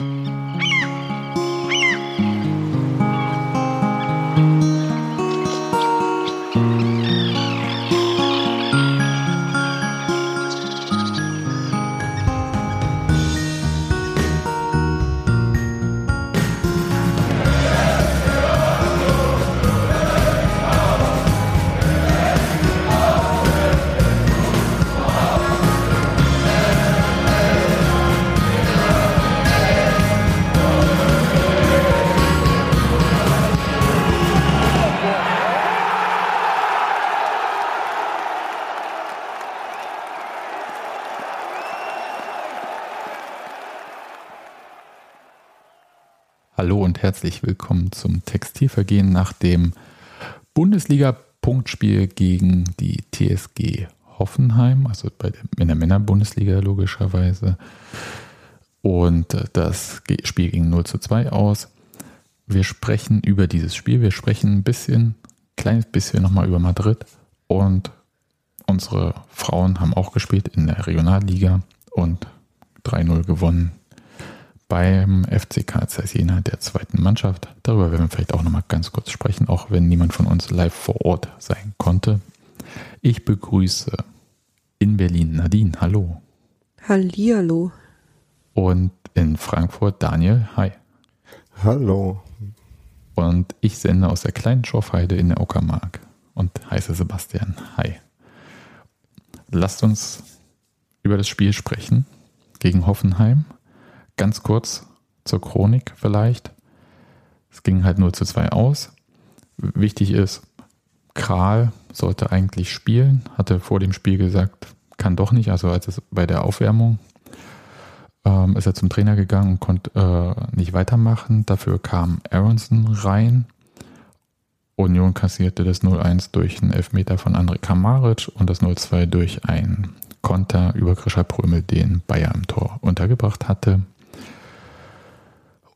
Hallo herzlich willkommen zum Textilvergehen nach dem Bundesliga-Punktspiel gegen die TSG Hoffenheim, also bei der, in der Männerbundesliga logischerweise. Und äh, das Spiel ging 0 zu 2 aus. Wir sprechen über dieses Spiel, wir sprechen ein bisschen, kleines bisschen nochmal über Madrid und unsere Frauen haben auch gespielt in der Regionalliga und 3-0 gewonnen beim FCK Cesena der zweiten Mannschaft. Darüber werden wir vielleicht auch nochmal ganz kurz sprechen, auch wenn niemand von uns live vor Ort sein konnte. Ich begrüße in Berlin Nadine, hallo. Hallihallo. Und in Frankfurt Daniel, hi. Hallo. Und ich sende aus der kleinen Schorfheide in der Uckermark und heiße Sebastian, hi. Lasst uns über das Spiel sprechen gegen Hoffenheim ganz kurz zur Chronik vielleicht. Es ging halt nur zu zwei aus. Wichtig ist, Kral sollte eigentlich spielen, hatte vor dem Spiel gesagt, kann doch nicht, also als es bei der Aufwärmung ähm, ist er zum Trainer gegangen und konnte äh, nicht weitermachen. Dafür kam Aronson rein. Union kassierte das 0-1 durch einen Elfmeter von André Kamaric und das 0-2 durch einen Konter über Grisha Prömel, den Bayer im Tor untergebracht hatte.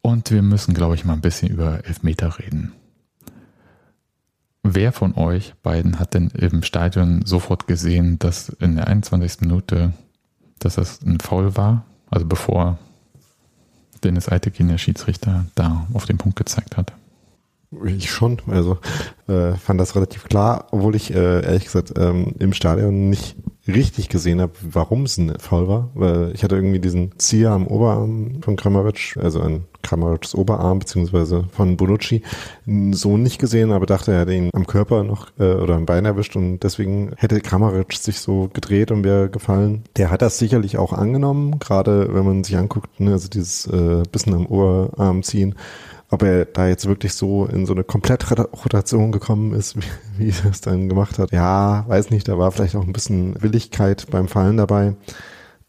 Und wir müssen, glaube ich, mal ein bisschen über Elfmeter reden. Wer von euch beiden hat denn im Stadion sofort gesehen, dass in der 21. Minute, dass das ein Foul war? Also bevor Dennis Eitekin, der Schiedsrichter, da auf den Punkt gezeigt hat. Ich schon, also äh, fand das relativ klar, obwohl ich äh, ehrlich gesagt ähm, im Stadion nicht richtig gesehen habe, warum es ein Foul war, weil ich hatte irgendwie diesen Zieher am Oberarm von Kramaric, also an Kramarics Oberarm beziehungsweise von Bonucci, so nicht gesehen, aber dachte, er hätte ihn am Körper noch äh, oder am Bein erwischt und deswegen hätte Kramaric sich so gedreht und wäre gefallen. Der hat das sicherlich auch angenommen, gerade wenn man sich anguckt, ne, also dieses äh, bisschen am Oberarm ziehen ob er da jetzt wirklich so in so eine Komplettrotation gekommen ist, wie, wie er es dann gemacht hat. Ja, weiß nicht, da war vielleicht auch ein bisschen Willigkeit beim Fallen dabei.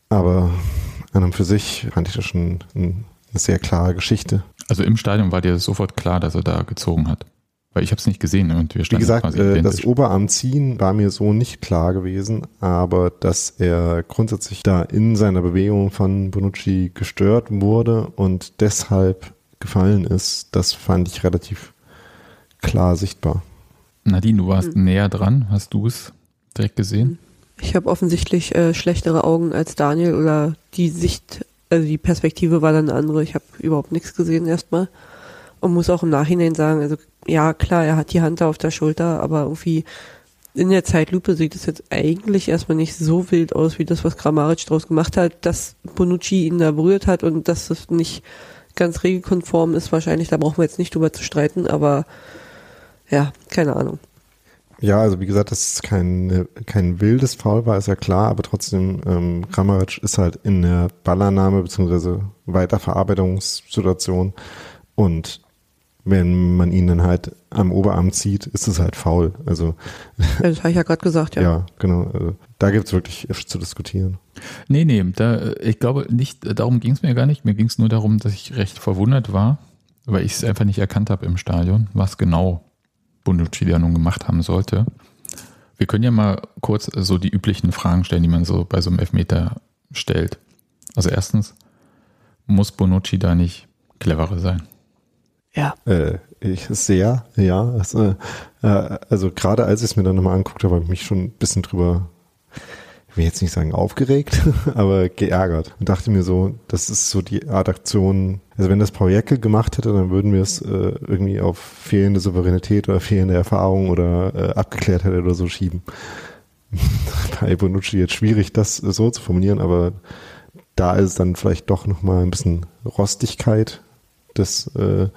Aber an und für sich fand ich das schon eine sehr klare Geschichte. Also im Stadion war dir sofort klar, dass er da gezogen hat. Weil ich habe es nicht gesehen und wir Wie gesagt, äh, das Oberarmziehen war mir so nicht klar gewesen, aber dass er grundsätzlich da in seiner Bewegung von Bonucci gestört wurde und deshalb gefallen ist, das fand ich relativ klar sichtbar. Nadine, du warst mhm. näher dran. Hast du es direkt gesehen? Ich habe offensichtlich äh, schlechtere Augen als Daniel oder die Sicht, also die Perspektive war dann eine andere. Ich habe überhaupt nichts gesehen erstmal und muss auch im Nachhinein sagen, also ja klar, er hat die Hand da auf der Schulter, aber irgendwie in der Zeitlupe sieht es jetzt eigentlich erstmal nicht so wild aus, wie das, was Kramaric draus gemacht hat, dass Bonucci ihn da berührt hat und dass es nicht ganz regelkonform ist wahrscheinlich, da brauchen wir jetzt nicht drüber zu streiten, aber ja, keine Ahnung. Ja, also wie gesagt, dass es kein, kein wildes Foul war, ist ja klar, aber trotzdem, ähm, Kramaric ist halt in der Ballannahme bzw. Weiterverarbeitungssituation und wenn man ihn dann halt am Oberarm zieht, ist es halt faul. Also das habe ich ja gerade gesagt, ja. Ja, genau. Also, da gibt es wirklich zu diskutieren. Nee, nee, da, ich glaube nicht, darum ging es mir gar nicht. Mir ging es nur darum, dass ich recht verwundert war, weil ich es einfach nicht erkannt habe im Stadion, was genau Bonucci da nun gemacht haben sollte. Wir können ja mal kurz so die üblichen Fragen stellen, die man so bei so einem Elfmeter stellt. Also erstens, muss Bonucci da nicht cleverer sein? Ja. Äh, ich sehr, ja. Also, äh, also gerade als ich es mir dann nochmal anguckt habe, habe ich mich schon ein bisschen drüber ich will jetzt nicht sagen aufgeregt, aber geärgert. Und dachte mir so, das ist so die Art Aktion, also wenn das Paul Jäckel gemacht hätte, dann würden wir es äh, irgendwie auf fehlende Souveränität oder fehlende Erfahrung oder äh, abgeklärt hätte oder so schieben. Bei Bonucci jetzt schwierig, das so zu formulieren, aber da ist dann vielleicht doch nochmal ein bisschen Rostigkeit des äh,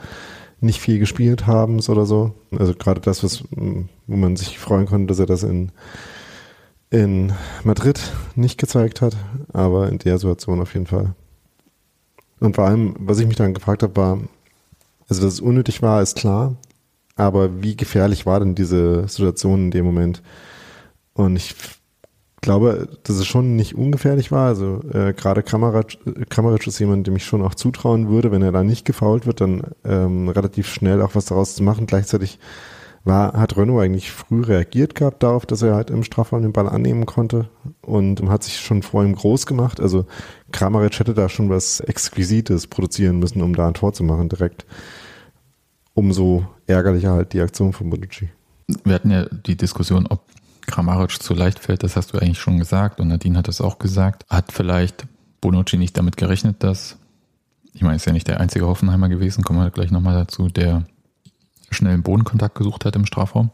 nicht viel gespielt haben oder so. Also gerade das, was, wo man sich freuen konnte, dass er das in in Madrid nicht gezeigt hat, aber in der Situation auf jeden Fall. Und vor allem, was ich mich dann gefragt habe, war, also dass es unnötig war, ist klar, aber wie gefährlich war denn diese Situation in dem Moment? Und ich glaube, dass es schon nicht ungefährlich war. Also äh, gerade Kramaric ist jemand, dem ich schon auch zutrauen würde, wenn er da nicht gefault wird, dann ähm, relativ schnell auch was daraus zu machen. Gleichzeitig war, hat Renault eigentlich früh reagiert gehabt darauf, dass er halt im Strafraum den Ball annehmen konnte und hat sich schon vor ihm groß gemacht. Also Kramaric hätte da schon was Exquisites produzieren müssen, um da ein Tor zu machen direkt. Umso ärgerlicher halt die Aktion von Bonucci. Wir hatten ja die Diskussion, ob Kramaric zu leicht fällt, das hast du eigentlich schon gesagt und Nadine hat das auch gesagt. Hat vielleicht Bonucci nicht damit gerechnet, dass, ich meine, ist ja nicht der einzige Hoffenheimer gewesen, kommen wir gleich nochmal dazu, der schnellen Bodenkontakt gesucht hat im Strafraum.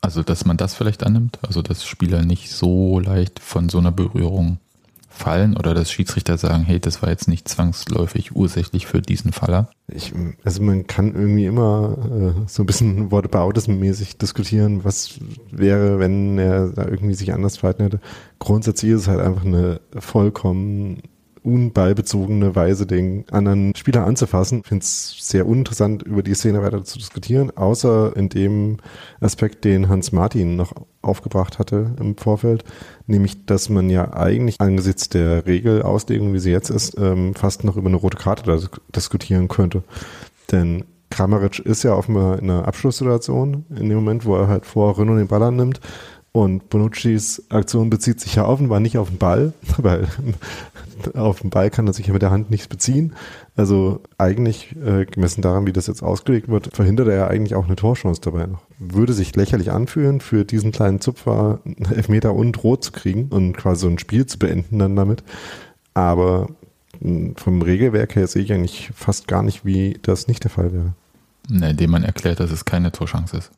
Also, dass man das vielleicht annimmt, also dass Spieler nicht so leicht von so einer Berührung fallen oder dass Schiedsrichter sagen, hey, das war jetzt nicht zwangsläufig ursächlich für diesen Faller? Ich, also man kann irgendwie immer äh, so ein bisschen Whataboutism-mäßig diskutieren, was wäre, wenn er da irgendwie sich anders verhalten hätte. Grundsätzlich ist es halt einfach eine vollkommen unballbezogene Weise den anderen Spieler anzufassen. Ich finde es sehr uninteressant, über die Szene weiter zu diskutieren, außer in dem Aspekt, den Hans Martin noch aufgebracht hatte im Vorfeld, nämlich, dass man ja eigentlich angesichts der Regelauslegung, wie sie jetzt ist, ähm, fast noch über eine rote Karte diskutieren könnte. Denn Kramaric ist ja offenbar in einer Abschlusssituation in dem Moment, wo er halt vor Renault den Ball annimmt. Und Bonuccis Aktion bezieht sich ja offenbar nicht auf den Ball, weil auf den Ball kann er sich ja mit der Hand nichts beziehen. Also eigentlich, äh, gemessen daran, wie das jetzt ausgelegt wird, verhindert er ja eigentlich auch eine Torchance dabei noch. Würde sich lächerlich anfühlen, für diesen kleinen Zupfer Elfmeter und Rot zu kriegen und quasi so ein Spiel zu beenden dann damit. Aber hm, vom Regelwerk her sehe ich eigentlich fast gar nicht, wie das nicht der Fall wäre. Ne, indem man erklärt, dass es keine Torchance ist.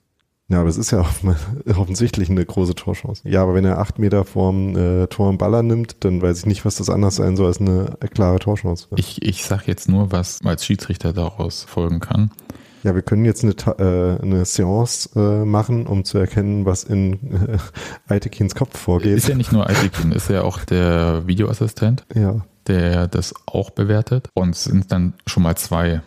Ja, aber es ist ja offensichtlich eine große Torchance. Ja, aber wenn er acht Meter vorm äh, Tor einen Baller nimmt, dann weiß ich nicht, was das anders sein soll als eine klare Torchance. Ich, ich sag jetzt nur, was als Schiedsrichter daraus folgen kann. Ja, wir können jetzt eine, äh, eine Seance äh, machen, um zu erkennen, was in äh, Aitekins Kopf vorgeht. Ist ja nicht nur Aitekin, ist ja auch der Videoassistent, ja. der das auch bewertet. Und es sind dann schon mal zwei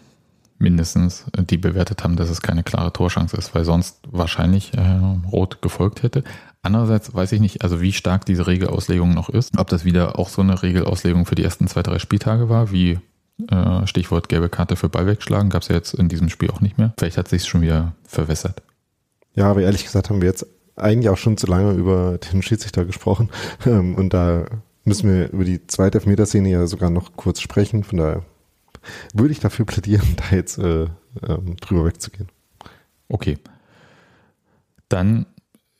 mindestens, die bewertet haben, dass es keine klare Torschance ist, weil sonst wahrscheinlich äh, Rot gefolgt hätte. Andererseits weiß ich nicht, also wie stark diese Regelauslegung noch ist, ob das wieder auch so eine Regelauslegung für die ersten zwei, drei Spieltage war, wie äh, Stichwort gelbe Karte für Ball wegschlagen, gab es ja jetzt in diesem Spiel auch nicht mehr. Vielleicht hat sich schon wieder verwässert. Ja, aber ehrlich gesagt haben wir jetzt eigentlich auch schon zu lange über den Schiedsrichter gesprochen ähm, und da müssen wir über die zweite Elfmeterszene ja sogar noch kurz sprechen, von daher würde ich dafür plädieren, da jetzt äh, ähm, drüber wegzugehen. Okay. Dann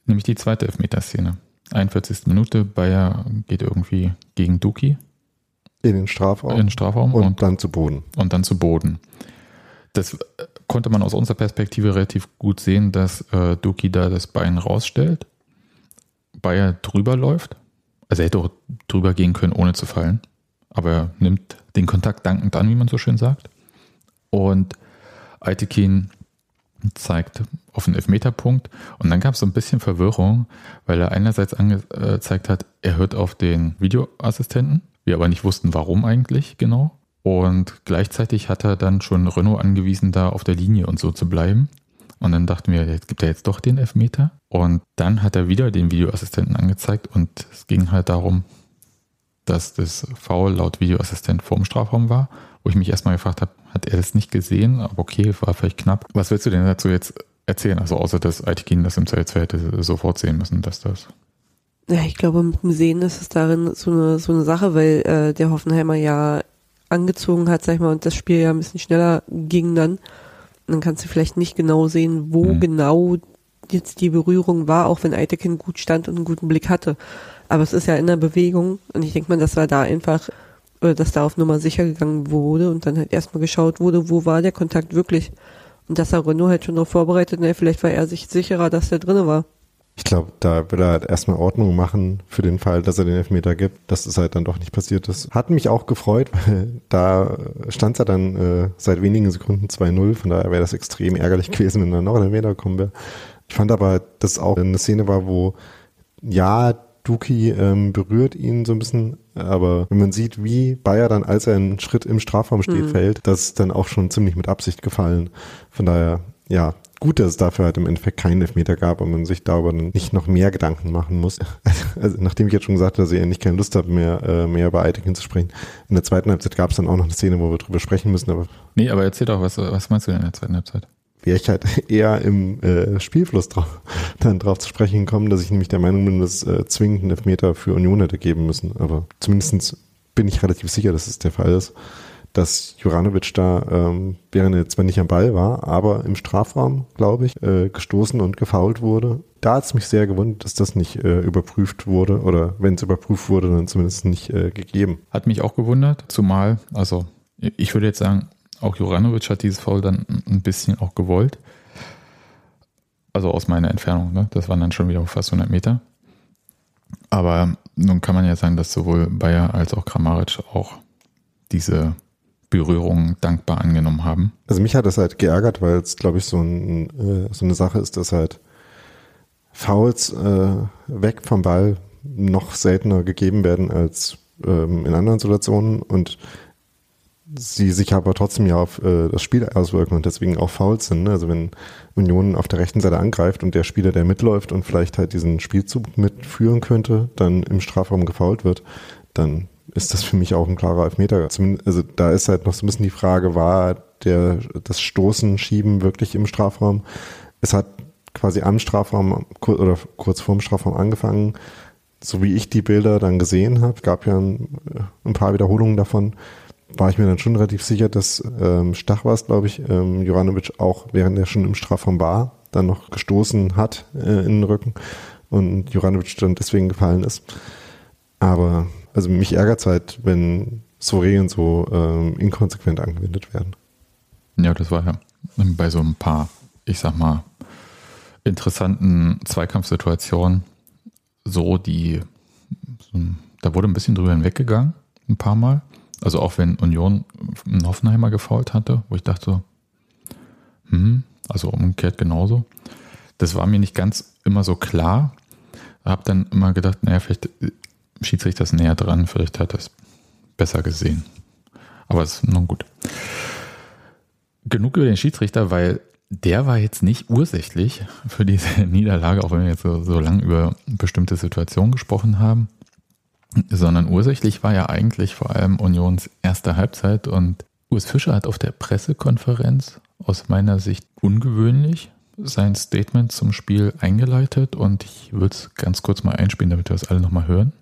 nehme ich die zweite Elfmeterszene. 41. Minute, Bayer geht irgendwie gegen Duki. In den Strafraum. In den Strafraum. Und, und dann zu Boden. Und dann zu Boden. Das äh, konnte man aus unserer Perspektive relativ gut sehen, dass äh, Duki da das Bein rausstellt, Bayer drüber läuft. Also er hätte auch drüber gehen können, ohne zu fallen. Aber er nimmt den Kontakt dankend an, wie man so schön sagt. Und Aitekin zeigt auf den Elfmeterpunkt. Und dann gab es so ein bisschen Verwirrung, weil er einerseits angezeigt hat, er hört auf den Videoassistenten. Wir aber nicht wussten, warum eigentlich genau. Und gleichzeitig hat er dann schon Renault angewiesen, da auf der Linie und so zu bleiben. Und dann dachten wir, jetzt gibt er jetzt doch den Elfmeter. Und dann hat er wieder den Videoassistenten angezeigt und es ging halt darum, dass das Foul laut Videoassistent vorm Strafraum war, wo ich mich erstmal gefragt habe, hat er das nicht gesehen? Aber okay, war vielleicht knapp. Was willst du denn dazu jetzt erzählen? Also außer, dass Aitikin das im Zweifelsfall hätte sofort sehen müssen, dass das... Ja, ich glaube, mit dem Sehen ist es darin so eine, so eine Sache, weil äh, der Hoffenheimer ja angezogen hat, sag ich mal, und das Spiel ja ein bisschen schneller ging dann. Und dann kannst du vielleicht nicht genau sehen, wo mhm. genau jetzt die Berührung war, auch wenn Eitekin gut stand und einen guten Blick hatte. Aber es ist ja in der Bewegung und ich denke mal, dass war da einfach, oder dass da auf Nummer sicher gegangen wurde und dann halt erstmal geschaut wurde, wo war der Kontakt wirklich. Und dass er Renault halt schon noch vorbereitet, ne, vielleicht war er sich sicherer, dass der drinne war. Ich glaube, da will er halt erstmal Ordnung machen für den Fall, dass er den Elfmeter gibt, dass es halt dann doch nicht passiert ist. Hat mich auch gefreut, weil da stand er dann äh, seit wenigen Sekunden 2-0, von daher wäre das extrem ärgerlich gewesen, wenn er noch ein Elfmeter gekommen wäre. Ich fand aber, dass es auch eine Szene war, wo ja, Duki ähm, berührt ihn so ein bisschen, aber wenn man sieht, wie Bayer dann, als er einen Schritt im Strafraum steht, mhm. fällt, das ist dann auch schon ziemlich mit Absicht gefallen. Von daher, ja, gut, dass es dafür halt im Endeffekt keinen Elfmeter gab und man sich darüber nicht noch mehr Gedanken machen muss. Also, nachdem ich jetzt schon gesagt habe, dass ich eigentlich keine Lust habe, mehr, äh, mehr über Eitekin zu sprechen. In der zweiten Halbzeit gab es dann auch noch eine Szene, wo wir drüber sprechen müssen. Aber nee, aber erzähl doch, was, was meinst du denn in der zweiten Halbzeit? Wäre ich halt eher im äh, Spielfluss drauf, dann drauf zu sprechen gekommen, dass ich nämlich der Meinung bin, dass äh, zwingend einen Elfmeter für Union hätte geben müssen. Aber zumindestens bin ich relativ sicher, dass es der Fall ist dass Juranovic da, ähm, während er zwar nicht am Ball war, aber im Strafraum, glaube ich, äh, gestoßen und gefault wurde. Da hat es mich sehr gewundert, dass das nicht äh, überprüft wurde oder wenn es überprüft wurde, dann zumindest nicht äh, gegeben. Hat mich auch gewundert, zumal, also ich würde jetzt sagen, auch Juranovic hat dieses Foul dann ein bisschen auch gewollt. Also aus meiner Entfernung, ne? das waren dann schon wieder fast 100 Meter. Aber nun kann man ja sagen, dass sowohl Bayer als auch Kramaric auch diese Berührung dankbar angenommen haben. Also mich hat das halt geärgert, weil es, glaube ich, so, ein, äh, so eine Sache ist, dass halt Fouls äh, weg vom Ball noch seltener gegeben werden als ähm, in anderen Situationen und sie sich aber trotzdem ja auf äh, das Spiel auswirken und deswegen auch Fouls sind. Ne? Also wenn Union auf der rechten Seite angreift und der Spieler, der mitläuft und vielleicht halt diesen Spielzug mitführen könnte, dann im Strafraum gefault wird, dann ist das für mich auch ein klarer Elfmeter. Also da ist halt noch so ein bisschen die Frage, war der, das Stoßen, Schieben wirklich im Strafraum? Es hat quasi am Strafraum oder kurz vorm Strafraum angefangen. So wie ich die Bilder dann gesehen habe, gab ja ein, ein paar Wiederholungen davon, war ich mir dann schon relativ sicher, dass ähm, Stach war es, glaube ich, ähm, Juranovic auch, während er schon im Strafraum war, dann noch gestoßen hat äh, in den Rücken und Juranovic dann deswegen gefallen ist. Aber also mich ärgert es halt, wenn so Regeln so ähm, inkonsequent angewendet werden. Ja, das war ja bei so ein paar, ich sag mal, interessanten Zweikampfsituationen so, die, da wurde ein bisschen drüber hinweggegangen, ein paar Mal. Also auch wenn Union einen Hoffenheimer gefault hatte, wo ich dachte hm, also umgekehrt genauso. Das war mir nicht ganz immer so klar. Hab dann immer gedacht, naja, vielleicht Schiedsrichter ist näher dran, vielleicht hat er es besser gesehen. Aber es ist nun gut. Genug über den Schiedsrichter, weil der war jetzt nicht ursächlich für diese Niederlage, auch wenn wir jetzt so, so lange über bestimmte Situationen gesprochen haben, sondern ursächlich war ja eigentlich vor allem Unions erste Halbzeit und Urs Fischer hat auf der Pressekonferenz aus meiner Sicht ungewöhnlich sein Statement zum Spiel eingeleitet und ich würde es ganz kurz mal einspielen, damit wir es alle nochmal hören.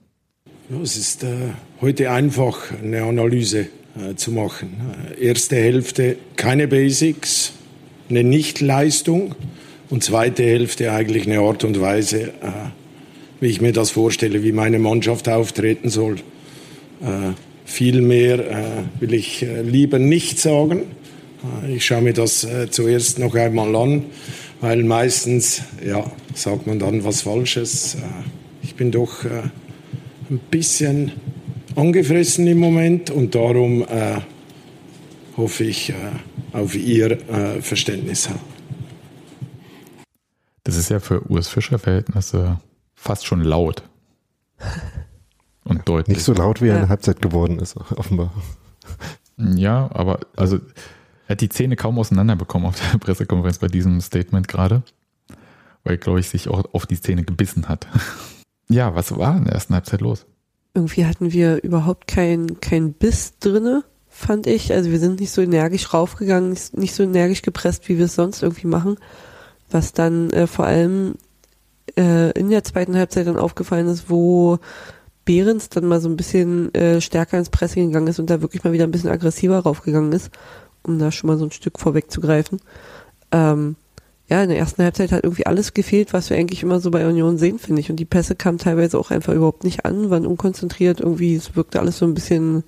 Es ist äh, heute einfach eine Analyse äh, zu machen. Äh, erste Hälfte keine Basics, eine Nichtleistung und zweite Hälfte eigentlich eine Art und Weise, äh, wie ich mir das vorstelle, wie meine Mannschaft auftreten soll. Äh, viel mehr äh, will ich lieber nicht sagen. ich schaue mir das zuerst noch einmal an, weil meistens ja, sagt man dann was Falsches. ich bin doch ein bisschen angefressen im Moment und darum äh, hoffe ich äh, auf Ihr äh, Verständnis. Das ist ja für Urs Fischer Verhältnisse fast schon laut. Und deutlich. Nicht so laut, wie er in der Halbzeit geworden ist, offenbar. Ja, aber also er hat die Zähne kaum auseinanderbekommen auf der Pressekonferenz bei diesem Statement gerade, weil, glaube ich, sich auch auf die Zähne gebissen hat. Ja, was war in der ersten Halbzeit los? Irgendwie hatten wir überhaupt keinen kein Biss drinne, fand ich. Also wir sind nicht so energisch raufgegangen, nicht, so energisch gepresst, wie wir es sonst irgendwie machen. Was dann äh, vor allem äh, in der zweiten Halbzeit dann aufgefallen ist, wo Behrens dann mal so ein bisschen äh, stärker ins Pressing gegangen ist und da wirklich mal wieder ein bisschen aggressiver raufgegangen ist, um da schon mal so ein Stück vorwegzugreifen. Ähm, ja, in der ersten Halbzeit hat irgendwie alles gefehlt, was wir eigentlich immer so bei Union sehen, finde ich. Und die Pässe kamen teilweise auch einfach überhaupt nicht an, waren unkonzentriert, irgendwie, es wirkte alles so ein bisschen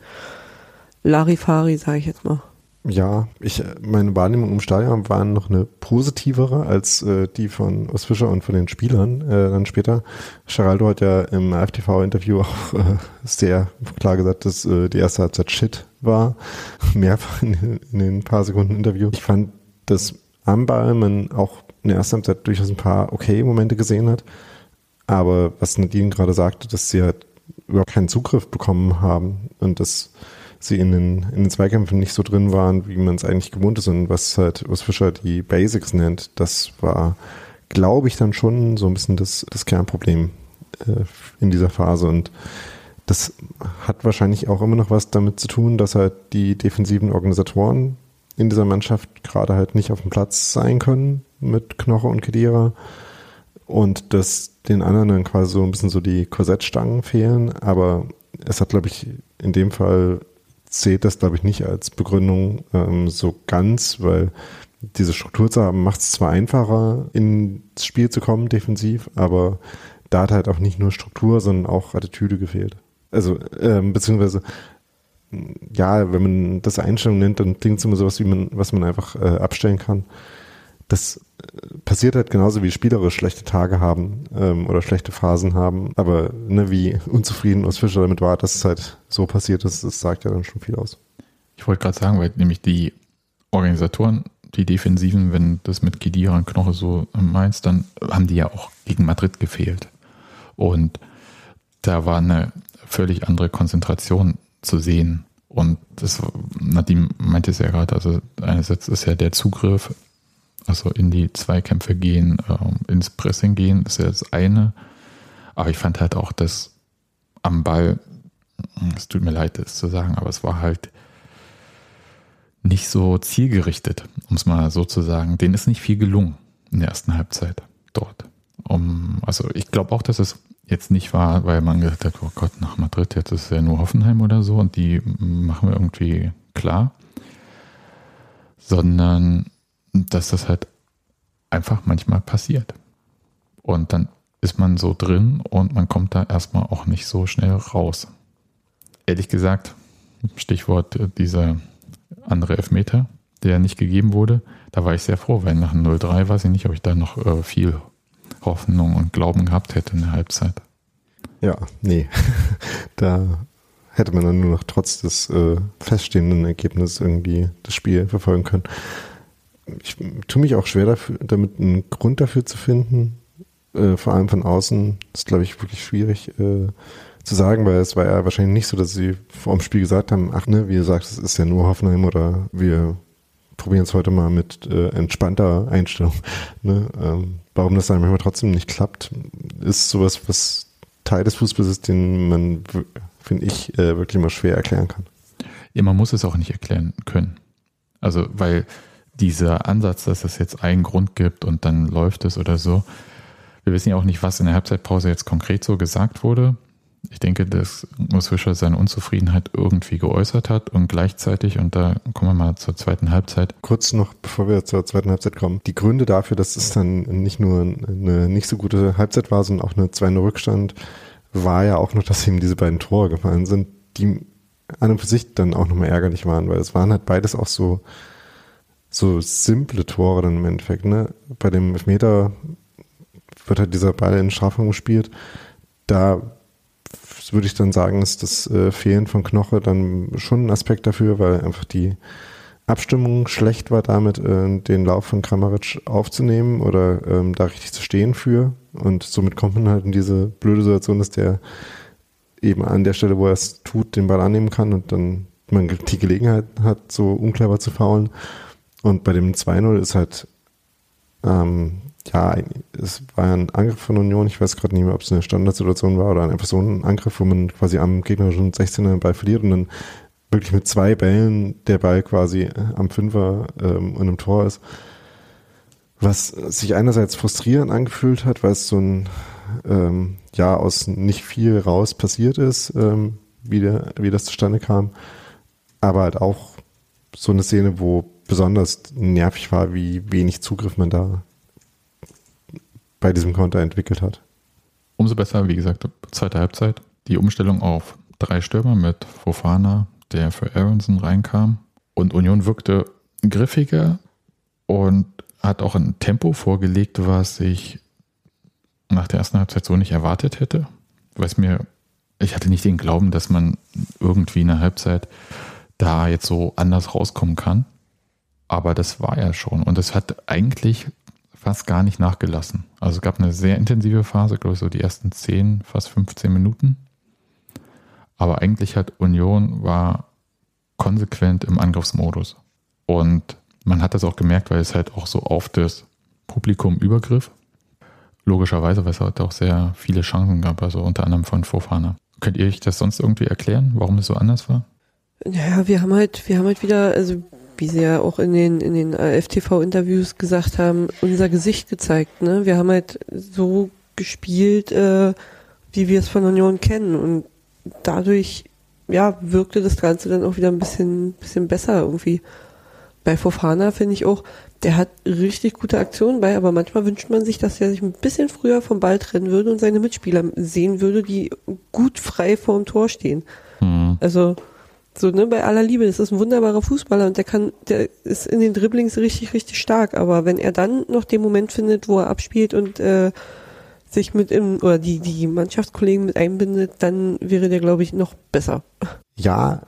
Larifari, sage ich jetzt mal. Ja, ich, meine Wahrnehmung im Stadion war noch eine positivere als äh, die von Urs Fischer und von den Spielern äh, dann später. Geraldo hat ja im AFTV-Interview auch äh, sehr klar gesagt, dass äh, die erste Halbzeit Shit war. Mehrfach in, in den paar Sekunden Interview. Ich fand, dass am Ball man auch in der ersten Halbzeit durchaus ein paar okay Momente gesehen hat. Aber was Nadine gerade sagte, dass sie halt überhaupt keinen Zugriff bekommen haben und das sie in den, in den Zweikämpfen nicht so drin waren, wie man es eigentlich gewohnt ist. Und was halt was Fischer die Basics nennt, das war, glaube ich, dann schon so ein bisschen das, das Kernproblem äh, in dieser Phase. Und das hat wahrscheinlich auch immer noch was damit zu tun, dass halt die defensiven Organisatoren in dieser Mannschaft gerade halt nicht auf dem Platz sein können mit Knoche und Kedira und dass den anderen dann quasi so ein bisschen so die Korsettstangen fehlen, aber es hat, glaube ich, in dem Fall zählt das, glaube ich, nicht als Begründung ähm, so ganz, weil diese Struktur zu haben, macht es zwar einfacher, ins Spiel zu kommen, defensiv, aber da hat halt auch nicht nur Struktur, sondern auch Attitüde gefehlt. Also, ähm, beziehungsweise, ja, wenn man das Einstellung nennt, dann klingt es immer sowas, wie man, was man einfach äh, abstellen kann das äh, passiert halt genauso wie spielerisch schlechte Tage haben ähm, oder schlechte Phasen haben. Aber ne, wie unzufrieden Urs Fischer damit war, dass es halt so passiert ist, das sagt ja dann schon viel aus. Ich wollte gerade sagen, weil nämlich die Organisatoren, die Defensiven, wenn das mit Kedira und Knoche so meinst, dann haben die ja auch gegen Madrid gefehlt. Und da war eine völlig andere Konzentration zu sehen. Und das, Nadim meinte es ja gerade, also einerseits ist ja der Zugriff also in die Zweikämpfe gehen, ähm, ins Pressing gehen, ist ja das eine. Aber ich fand halt auch, dass am Ball, es tut mir leid, das zu sagen, aber es war halt nicht so zielgerichtet, um es mal so zu sagen. Denen ist nicht viel gelungen in der ersten Halbzeit dort. Um, also ich glaube auch, dass es jetzt nicht war, weil man gesagt hat, oh Gott, nach Madrid, jetzt ist ja nur Hoffenheim oder so und die machen wir irgendwie klar. Sondern dass das halt einfach manchmal passiert. Und dann ist man so drin und man kommt da erstmal auch nicht so schnell raus. Ehrlich gesagt, Stichwort dieser andere Elfmeter, der nicht gegeben wurde, da war ich sehr froh, weil nach 0-3 weiß ich nicht, ob ich da noch äh, viel Hoffnung und Glauben gehabt hätte in der Halbzeit. Ja, nee. da hätte man dann nur noch trotz des äh, feststehenden Ergebnisses irgendwie das Spiel verfolgen können ich tue mich auch schwer dafür, damit einen Grund dafür zu finden. Äh, vor allem von außen ist, glaube ich, wirklich schwierig äh, zu sagen, weil es war ja wahrscheinlich nicht so, dass sie vor dem Spiel gesagt haben, ach ne, wie ihr sagt, es ist ja nur Hoffenheim oder wir probieren es heute mal mit äh, entspannter Einstellung. Ne? Ähm, warum das dann manchmal trotzdem nicht klappt, ist sowas, was Teil des Fußballs ist, den man, finde ich, äh, wirklich mal schwer erklären kann. Ja, man muss es auch nicht erklären können. Also, weil dieser Ansatz, dass es jetzt einen Grund gibt und dann läuft es oder so. Wir wissen ja auch nicht, was in der Halbzeitpause jetzt konkret so gesagt wurde. Ich denke, dass Urs Fischer seine Unzufriedenheit irgendwie geäußert hat und gleichzeitig, und da kommen wir mal zur zweiten Halbzeit. Kurz noch, bevor wir zur zweiten Halbzeit kommen. Die Gründe dafür, dass es dann nicht nur eine nicht so gute Halbzeit war, sondern auch eine 2 Rückstand, war ja auch noch, dass ihm diese beiden Tore gefallen sind, die an und für sich dann auch nochmal ärgerlich waren, weil es waren halt beides auch so so simple Tore dann im Endeffekt. Ne? Bei dem Elfmeter wird halt dieser Ball in Strafraum gespielt. Da würde ich dann sagen, ist das äh, Fehlen von Knoche dann schon ein Aspekt dafür, weil einfach die Abstimmung schlecht war, damit äh, den Lauf von Kramaric aufzunehmen oder ähm, da richtig zu stehen für. Und somit kommt man halt in diese blöde Situation, dass der eben an der Stelle, wo er es tut, den Ball annehmen kann und dann man die Gelegenheit hat, so unclever zu faulen. Und bei dem 2-0 ist halt, ähm, ja, es war ein Angriff von Union. Ich weiß gerade nicht mehr, ob es eine Standardsituation war oder einfach so ein Angriff, wo man quasi am gegnerischen 16er den Ball verliert und dann wirklich mit zwei Bällen der Ball quasi am Fünfer ähm, in einem Tor ist. Was sich einerseits frustrierend angefühlt hat, weil es so ein ähm, ja aus nicht viel raus passiert ist, ähm, wie, der, wie das zustande kam, aber halt auch so eine Szene, wo besonders nervig war, wie wenig Zugriff man da bei diesem Konter entwickelt hat. Umso besser, wie gesagt, zweite Halbzeit. Die Umstellung auf drei Stürmer mit Fofana, der für Aronson reinkam. Und Union wirkte griffiger und hat auch ein Tempo vorgelegt, was ich nach der ersten Halbzeit so nicht erwartet hätte. Weil mir, ich hatte nicht den Glauben, dass man irgendwie in der Halbzeit da jetzt so anders rauskommen kann. Aber das war ja schon. Und es hat eigentlich fast gar nicht nachgelassen. Also es gab eine sehr intensive Phase, glaube ich, so die ersten 10, fast 15 Minuten. Aber eigentlich hat Union war konsequent im Angriffsmodus. Und man hat das auch gemerkt, weil es halt auch so auf das Publikum übergriff. Logischerweise, weil es halt auch sehr viele Chancen gab, also unter anderem von Fofana. Könnt ihr euch das sonst irgendwie erklären, warum es so anders war? Ja, wir haben halt, wir haben halt wieder, also wie sie ja auch in den, in den FTV-Interviews gesagt haben, unser Gesicht gezeigt. Ne? Wir haben halt so gespielt, äh, wie wir es von Union kennen. Und dadurch, ja, wirkte das Ganze dann auch wieder ein bisschen, bisschen besser irgendwie. Bei Fofana finde ich auch, der hat richtig gute Aktionen bei, aber manchmal wünscht man sich, dass er sich ein bisschen früher vom Ball trennen würde und seine Mitspieler sehen würde, die gut frei vor dem Tor stehen. Mhm. Also, so, ne, bei aller Liebe, das ist ein wunderbarer Fußballer und der kann, der ist in den Dribblings richtig, richtig stark. Aber wenn er dann noch den Moment findet, wo er abspielt und äh, sich mit im, oder die, die Mannschaftskollegen mit einbindet, dann wäre der, glaube ich, noch besser. Ja,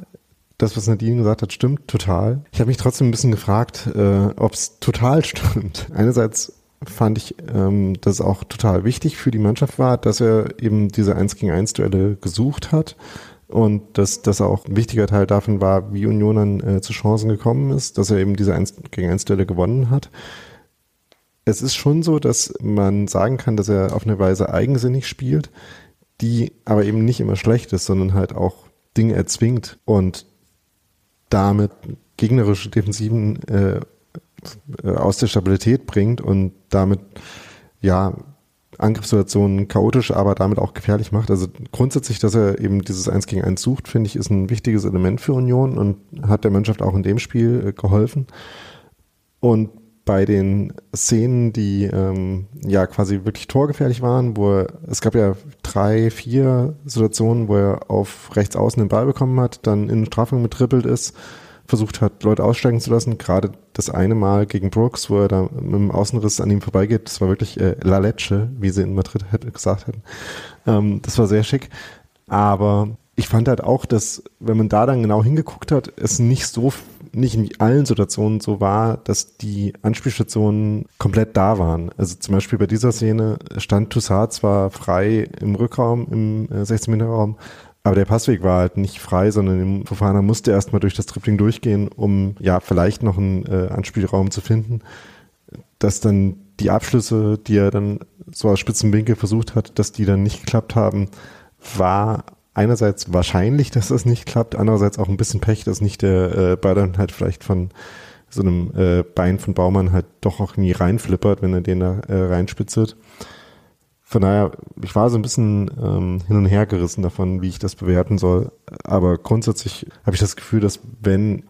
das, was Nadine gesagt hat, stimmt total. Ich habe mich trotzdem ein bisschen gefragt, äh, ob es total stimmt. Einerseits fand ich, ähm, dass es auch total wichtig für die Mannschaft war, dass er eben diese 1 gegen 1 Duelle gesucht hat und dass das auch ein wichtiger Teil davon war, wie Union dann äh, zu Chancen gekommen ist, dass er eben diese 1 gegen 1 Stelle gewonnen hat. Es ist schon so, dass man sagen kann, dass er auf eine Weise eigensinnig spielt, die aber eben nicht immer schlecht ist, sondern halt auch Dinge erzwingt und damit gegnerische Defensiven äh, äh aus der Stabilität bringt und damit ja Angriffssituationen chaotisch, aber damit auch gefährlich macht. Also grundsätzlich, dass er eben dieses Eins gegen Eins sucht, finde ich, ist ein wichtiges Element für Union und hat der Mannschaft auch in dem Spiel äh, geholfen. Und bei den Szenen, die ähm, ja quasi wirklich torgefährlich waren, wo er, es gab ja drei, vier Situationen, wo er auf rechts außen den Ball bekommen hat, dann in Strafung mittrippelt ist, versucht hat, Leute aussteigen zu lassen. Gerade das eine Mal gegen Brooks, wo er da mit dem Außenriss an ihm vorbeigeht, das war wirklich äh, La Leche, wie sie in Madrid hätte, gesagt hätten. Ähm, das war sehr schick. Aber ich fand halt auch, dass, wenn man da dann genau hingeguckt hat, es nicht so, nicht in allen Situationen so war, dass die Anspielstationen komplett da waren. Also zum Beispiel bei dieser Szene stand Toussaint zwar frei im Rückraum, im äh, 16-Meter-Raum, aber der Passweg war halt nicht frei, sondern Fofana musste erstmal durch das Tripling durchgehen, um ja vielleicht noch einen äh, Anspielraum zu finden. Dass dann die Abschlüsse, die er dann so aus spitzen Winkel versucht hat, dass die dann nicht geklappt haben, war einerseits wahrscheinlich, dass das nicht klappt, andererseits auch ein bisschen Pech, dass nicht der äh, Ball dann halt vielleicht von so einem äh, Bein von Baumann halt doch auch nie reinflippert, wenn er den da äh, reinspitzelt von daher, ich war so ein bisschen ähm, hin und her gerissen davon, wie ich das bewerten soll. Aber grundsätzlich habe ich das Gefühl, dass wenn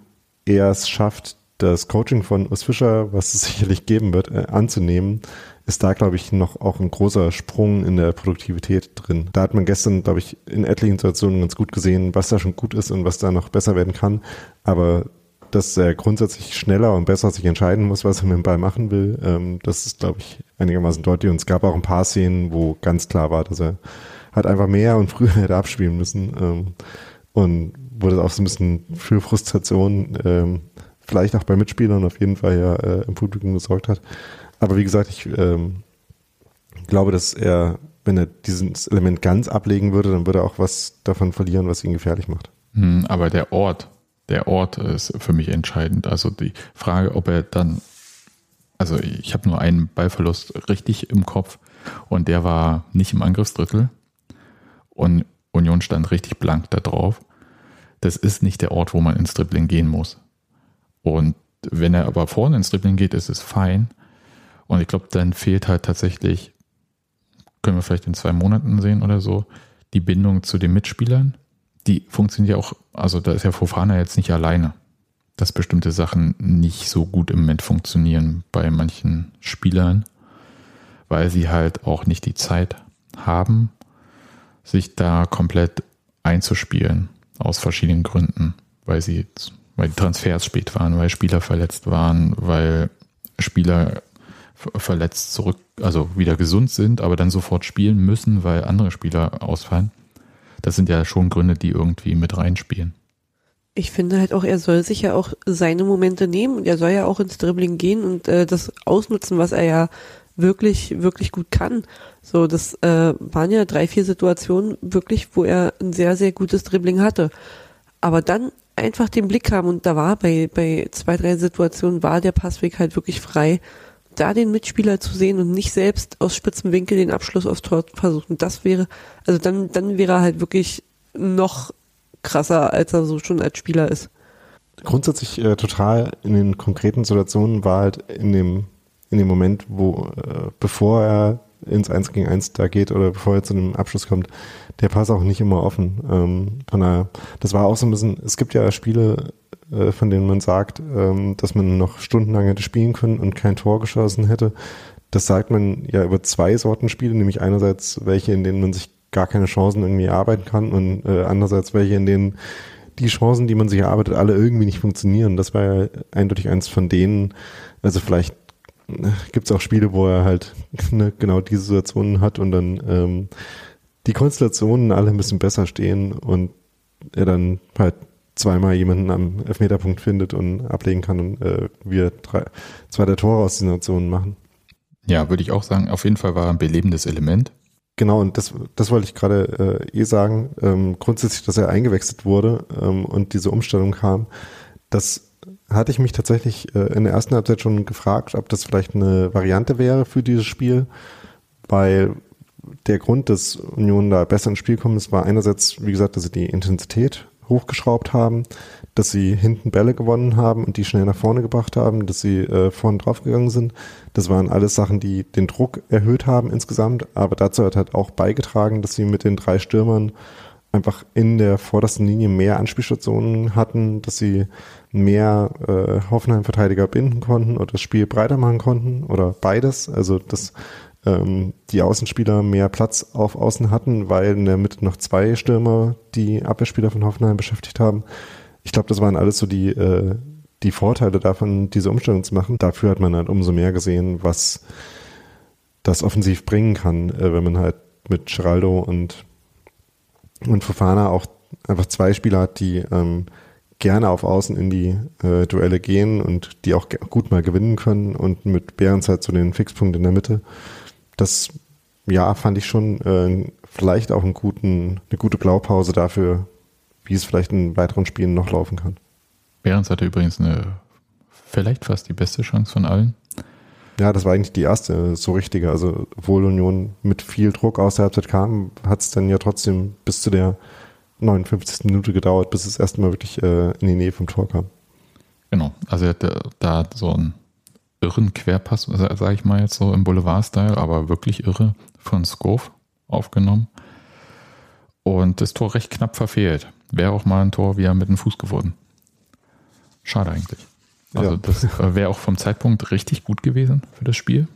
er es schafft, das Coaching von Urs Fischer, was es sicherlich geben wird, äh, anzunehmen, ist da, glaube ich, noch auch ein großer Sprung in der Produktivität drin. Da hat man gestern, glaube ich, in etlichen Situationen ganz gut gesehen, was da schon gut ist und was da noch besser werden kann. Aber dass er grundsätzlich schneller und besser sich entscheiden muss, was er mit dem Ball machen will. Ähm, das ist, glaube ich, einigermaßen deutlich. Und es gab auch ein paar Szenen, wo ganz klar war, dass er hat einfach mehr und früher hätte abspielen müssen. Ähm, und wo das auch so ein bisschen für Frustration, ähm, vielleicht auch bei Mitspielern auf jeden Fall ja äh, im Publikum gesorgt hat. Aber wie gesagt, ich ähm, glaube, dass er, wenn er dieses Element ganz ablegen würde, dann würde er auch was davon verlieren, was ihn gefährlich macht. Hm, aber der Ort, der Ort ist für mich entscheidend. Also die Frage, ob er dann, also ich habe nur einen Ballverlust richtig im Kopf und der war nicht im Angriffsdrittel und Union stand richtig blank da drauf. Das ist nicht der Ort, wo man ins Dribbling gehen muss. Und wenn er aber vorne ins Dribbling geht, ist es fein. Und ich glaube, dann fehlt halt tatsächlich, können wir vielleicht in zwei Monaten sehen oder so, die Bindung zu den Mitspielern die funktioniert ja auch, also da ist ja Fofana jetzt nicht alleine, dass bestimmte Sachen nicht so gut im Moment funktionieren bei manchen Spielern, weil sie halt auch nicht die Zeit haben, sich da komplett einzuspielen, aus verschiedenen Gründen, weil sie, weil die Transfers spät waren, weil Spieler verletzt waren, weil Spieler verletzt zurück, also wieder gesund sind, aber dann sofort spielen müssen, weil andere Spieler ausfallen. Das sind ja schon Gründe, die irgendwie mit reinspielen. Ich finde halt auch, er soll sich ja auch seine Momente nehmen und er soll ja auch ins Dribbling gehen und äh, das ausnutzen, was er ja wirklich, wirklich gut kann. So, das äh, waren ja drei, vier Situationen wirklich, wo er ein sehr, sehr gutes Dribbling hatte. Aber dann einfach den Blick haben und da war bei, bei zwei, drei Situationen war der Passweg halt wirklich frei. Da den Mitspieler zu sehen und nicht selbst aus spitzem Winkel den Abschluss aufs Tor versuchen, das wäre, also dann, dann wäre er halt wirklich noch krasser, als er so schon als Spieler ist. Grundsätzlich äh, total in den konkreten Situationen war halt in dem, in dem Moment, wo, äh, bevor er ins 1 gegen 1 da geht oder bevor er zu einem Abschluss kommt, der Pass auch nicht immer offen. Ähm, von daher, das war auch so ein bisschen, es gibt ja Spiele, äh, von denen man sagt, ähm, dass man noch stundenlang hätte spielen können und kein Tor geschossen hätte. Das sagt man ja über zwei Sorten Spiele, nämlich einerseits welche, in denen man sich gar keine Chancen irgendwie erarbeiten kann und äh, andererseits welche, in denen die Chancen, die man sich erarbeitet, alle irgendwie nicht funktionieren. Das war ja eindeutig eins von denen. Also vielleicht äh, gibt es auch Spiele, wo er halt ne, genau diese Situationen hat und dann ähm, die Konstellationen alle ein bisschen besser stehen und er dann halt zweimal jemanden am Elfmeterpunkt findet und ablegen kann und äh, wir drei, zwei der Tore aus diesen Situationen machen. Ja, würde ich auch sagen, auf jeden Fall war ein belebendes Element. Genau, und das, das wollte ich gerade äh, eh sagen. Ähm, grundsätzlich, dass er eingewechselt wurde ähm, und diese Umstellung kam, das hatte ich mich tatsächlich äh, in der ersten Halbzeit schon gefragt, ob das vielleicht eine Variante wäre für dieses Spiel, weil der Grund, dass Union da besser ins Spiel kommt, ist, war einerseits, wie gesagt, dass sie die Intensität hochgeschraubt haben, dass sie hinten Bälle gewonnen haben und die schnell nach vorne gebracht haben, dass sie äh, vorne draufgegangen sind. Das waren alles Sachen, die den Druck erhöht haben insgesamt, aber dazu hat halt auch beigetragen, dass sie mit den drei Stürmern einfach in der vordersten Linie mehr Anspielstationen hatten, dass sie mehr äh, Hoffenheim-Verteidiger binden konnten oder das Spiel breiter machen konnten oder beides. Also dass ähm, die Außenspieler mehr Platz auf Außen hatten, weil in der Mitte noch zwei Stürmer die Abwehrspieler von Hoffenheim beschäftigt haben. Ich glaube, das waren alles so die, äh, die Vorteile davon, diese Umstellung zu machen. Dafür hat man halt umso mehr gesehen, was das offensiv bringen kann, äh, wenn man halt mit Geraldo und, und Fofana auch einfach zwei Spieler hat, die ähm, gerne auf Außen in die äh, Duelle gehen und die auch gut mal gewinnen können und mit Behrens halt so den Fixpunkt in der Mitte das ja fand ich schon äh, vielleicht auch einen guten, eine gute Blaupause dafür, wie es vielleicht in weiteren Spielen noch laufen kann. Behrens hatte übrigens eine vielleicht fast die beste Chance von allen. Ja, das war eigentlich die erste so richtige. Also, obwohl Union mit viel Druck aus der Halbzeit kam, hat es dann ja trotzdem bis zu der 59. Minute gedauert, bis es erstmal wirklich äh, in die Nähe vom Tor kam. Genau, also er hatte da so ein irren Querpass, sage ich mal jetzt so im Boulevard-Style, aber wirklich irre von Scove aufgenommen. Und das Tor recht knapp verfehlt. Wäre auch mal ein Tor wieder mit dem Fuß geworden. Schade eigentlich. Also ja. das äh, wäre auch vom Zeitpunkt richtig gut gewesen für das Spiel.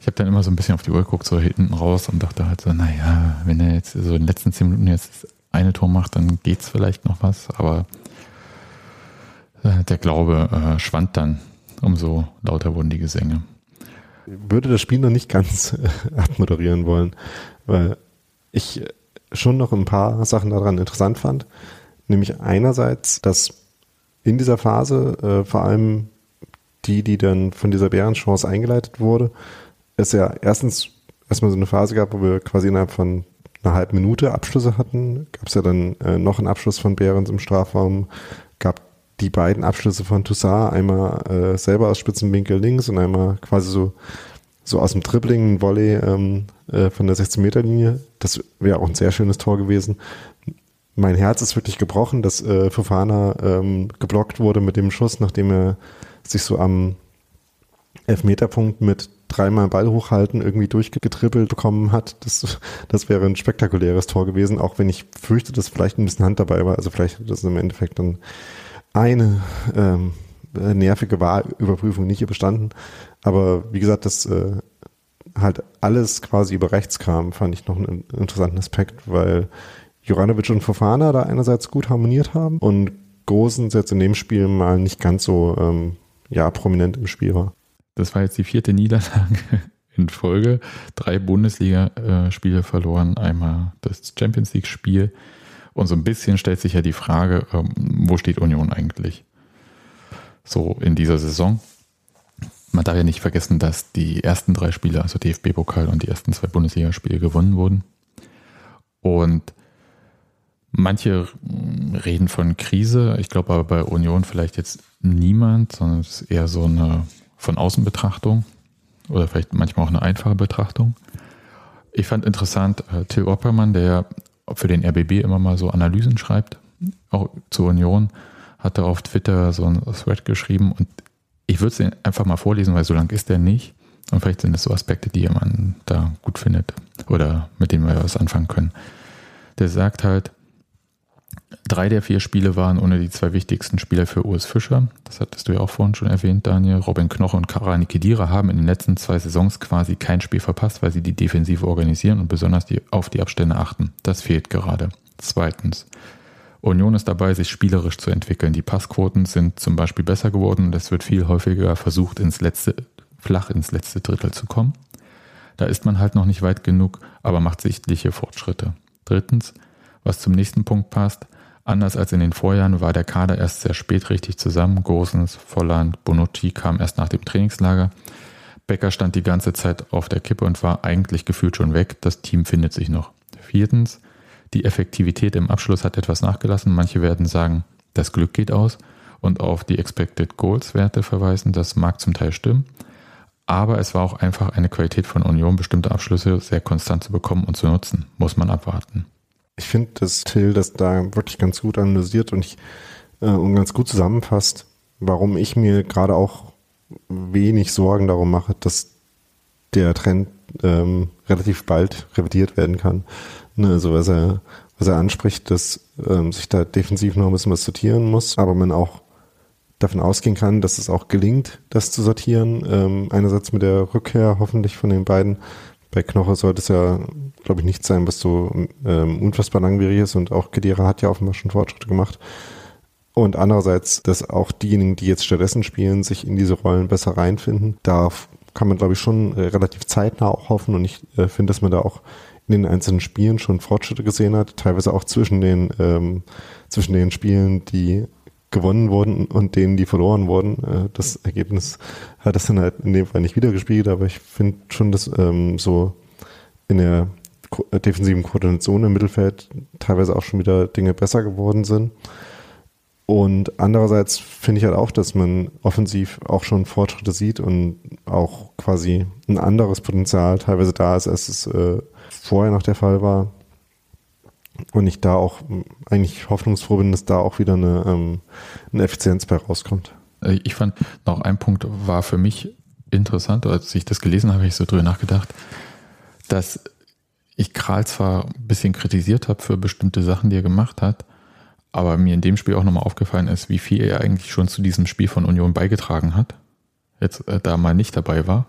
Ich habe dann immer so ein bisschen auf die Uhr geguckt, so hinten raus und dachte halt so, naja, wenn er jetzt so in den letzten zehn Minuten jetzt eine Tor macht, dann geht es vielleicht noch was. Aber äh, der Glaube äh, schwand dann umso lauter wurden die Gesänge. würde das Spiel noch nicht ganz äh, abmoderieren wollen, weil ich schon noch ein paar Sachen daran interessant fand. Nämlich einerseits, dass in dieser Phase äh, vor allem die, die dann von dieser Bärenchance eingeleitet wurde, es ja erstens erstmal so eine Phase gab, wo wir quasi innerhalb von einer halben Minute Abschlüsse hatten. Gab es ja dann äh, noch einen Abschluss von Behrens im Strafraum, die beiden Abschlüsse von Toussaint, einmal äh, selber aus Spitzenwinkel links und einmal quasi so, so aus dem Dribbling, ein Volley ähm, äh, von der 16-Meter-Linie. Das wäre auch ein sehr schönes Tor gewesen. Mein Herz ist wirklich gebrochen, dass äh, Fofana ähm, geblockt wurde mit dem Schuss, nachdem er sich so am Elfmeterpunkt mit dreimal Ball hochhalten irgendwie durchgetrippelt bekommen hat. Das, das wäre ein spektakuläres Tor gewesen, auch wenn ich fürchte, dass vielleicht ein bisschen Hand dabei war. Also vielleicht hat das im Endeffekt dann eine ähm, nervige Wahlüberprüfung nicht überstanden. Aber wie gesagt, das, äh, halt alles quasi über rechts kam, fand ich noch einen interessanten Aspekt, weil Juranovic und Fofana da einerseits gut harmoniert haben und Gosens jetzt in dem Spiel mal nicht ganz so ähm, ja, prominent im Spiel war. Das war jetzt die vierte Niederlage in Folge. Drei Bundesligaspiele verloren, einmal das Champions League-Spiel. Und so ein bisschen stellt sich ja die Frage, ähm, wo steht Union eigentlich? So in dieser Saison. Man darf ja nicht vergessen, dass die ersten drei Spiele, also DFB-Pokal und die ersten zwei Bundesligaspiele gewonnen wurden. Und manche reden von Krise. Ich glaube aber bei Union vielleicht jetzt niemand, sondern es ist eher so eine von außen Betrachtung oder vielleicht manchmal auch eine einfache Betrachtung. Ich fand interessant, äh, Till Oppermann, der für den RBB immer mal so Analysen schreibt, auch zur Union, hatte auf Twitter so ein Thread geschrieben und ich würde es einfach mal vorlesen, weil so lang ist der nicht. Und vielleicht sind es so Aspekte, die man da gut findet oder mit denen wir was anfangen können. Der sagt halt, drei der vier Spiele waren ohne die zwei wichtigsten Spieler für Urs Fischer. Das hattest du ja auch vorhin schon erwähnt, Daniel. Robin Knoche und Karani Kedira haben in den letzten zwei Saisons quasi kein Spiel verpasst, weil sie die Defensive organisieren und besonders die, auf die Abstände achten. Das fehlt gerade. Zweitens, Union ist dabei, sich spielerisch zu entwickeln. Die Passquoten sind zum Beispiel besser geworden und es wird viel häufiger versucht, ins letzte, flach ins letzte Drittel zu kommen. Da ist man halt noch nicht weit genug, aber macht sichtliche Fortschritte. Drittens, was zum nächsten Punkt passt, anders als in den Vorjahren war der Kader erst sehr spät richtig zusammen. Gosens, Volland, Bonucci kam erst nach dem Trainingslager. Becker stand die ganze Zeit auf der Kippe und war eigentlich gefühlt schon weg. Das Team findet sich noch. Viertens, die Effektivität im Abschluss hat etwas nachgelassen. Manche werden sagen, das Glück geht aus und auf die Expected Goals Werte verweisen. Das mag zum Teil stimmen. Aber es war auch einfach eine Qualität von Union, bestimmte Abschlüsse sehr konstant zu bekommen und zu nutzen. Muss man abwarten. Ich finde, dass Till das da wirklich ganz gut analysiert und, ich, äh, und ganz gut zusammenfasst, warum ich mir gerade auch wenig Sorgen darum mache, dass der Trend ähm, relativ bald revidiert werden kann. Ne, also was er, was er anspricht, dass ähm, sich da defensiv noch ein bisschen was sortieren muss, aber man auch davon ausgehen kann, dass es auch gelingt, das zu sortieren. Ähm, einerseits mit der Rückkehr hoffentlich von den beiden. Bei Knoche sollte es ja, glaube ich, nicht sein, was so ähm, unfassbar langwierig ist und auch Kedira hat ja offenbar schon Fortschritte gemacht. Und andererseits, dass auch diejenigen, die jetzt stattdessen spielen, sich in diese Rollen besser reinfinden. Da kann man, glaube ich, schon relativ zeitnah auch hoffen und ich äh, finde, dass man da auch in den einzelnen Spielen schon Fortschritte gesehen hat, teilweise auch zwischen den, ähm, zwischen den Spielen, die gewonnen wurden und denen, die verloren wurden. Äh, das Ergebnis hat das dann halt in dem Fall nicht wiedergespiegelt, aber ich finde schon, dass ähm, so in der ko defensiven Koordination im Mittelfeld teilweise auch schon wieder Dinge besser geworden sind. Und andererseits finde ich halt auch, dass man offensiv auch schon Fortschritte sieht und auch quasi ein anderes Potenzial teilweise da ist, als es äh, vorher noch der Fall war. Und ich da auch eigentlich hoffnungsfroh bin, dass da auch wieder eine, ähm, eine Effizienz bei rauskommt. Äh, ich fand noch ein Punkt war für mich interessant, als ich das gelesen habe, habe ich so drüber nachgedacht, dass ich Kral zwar ein bisschen kritisiert habe für bestimmte Sachen, die er gemacht hat, aber mir in dem Spiel auch nochmal aufgefallen ist, wie viel er eigentlich schon zu diesem Spiel von Union beigetragen hat. Jetzt äh, da mal nicht dabei war.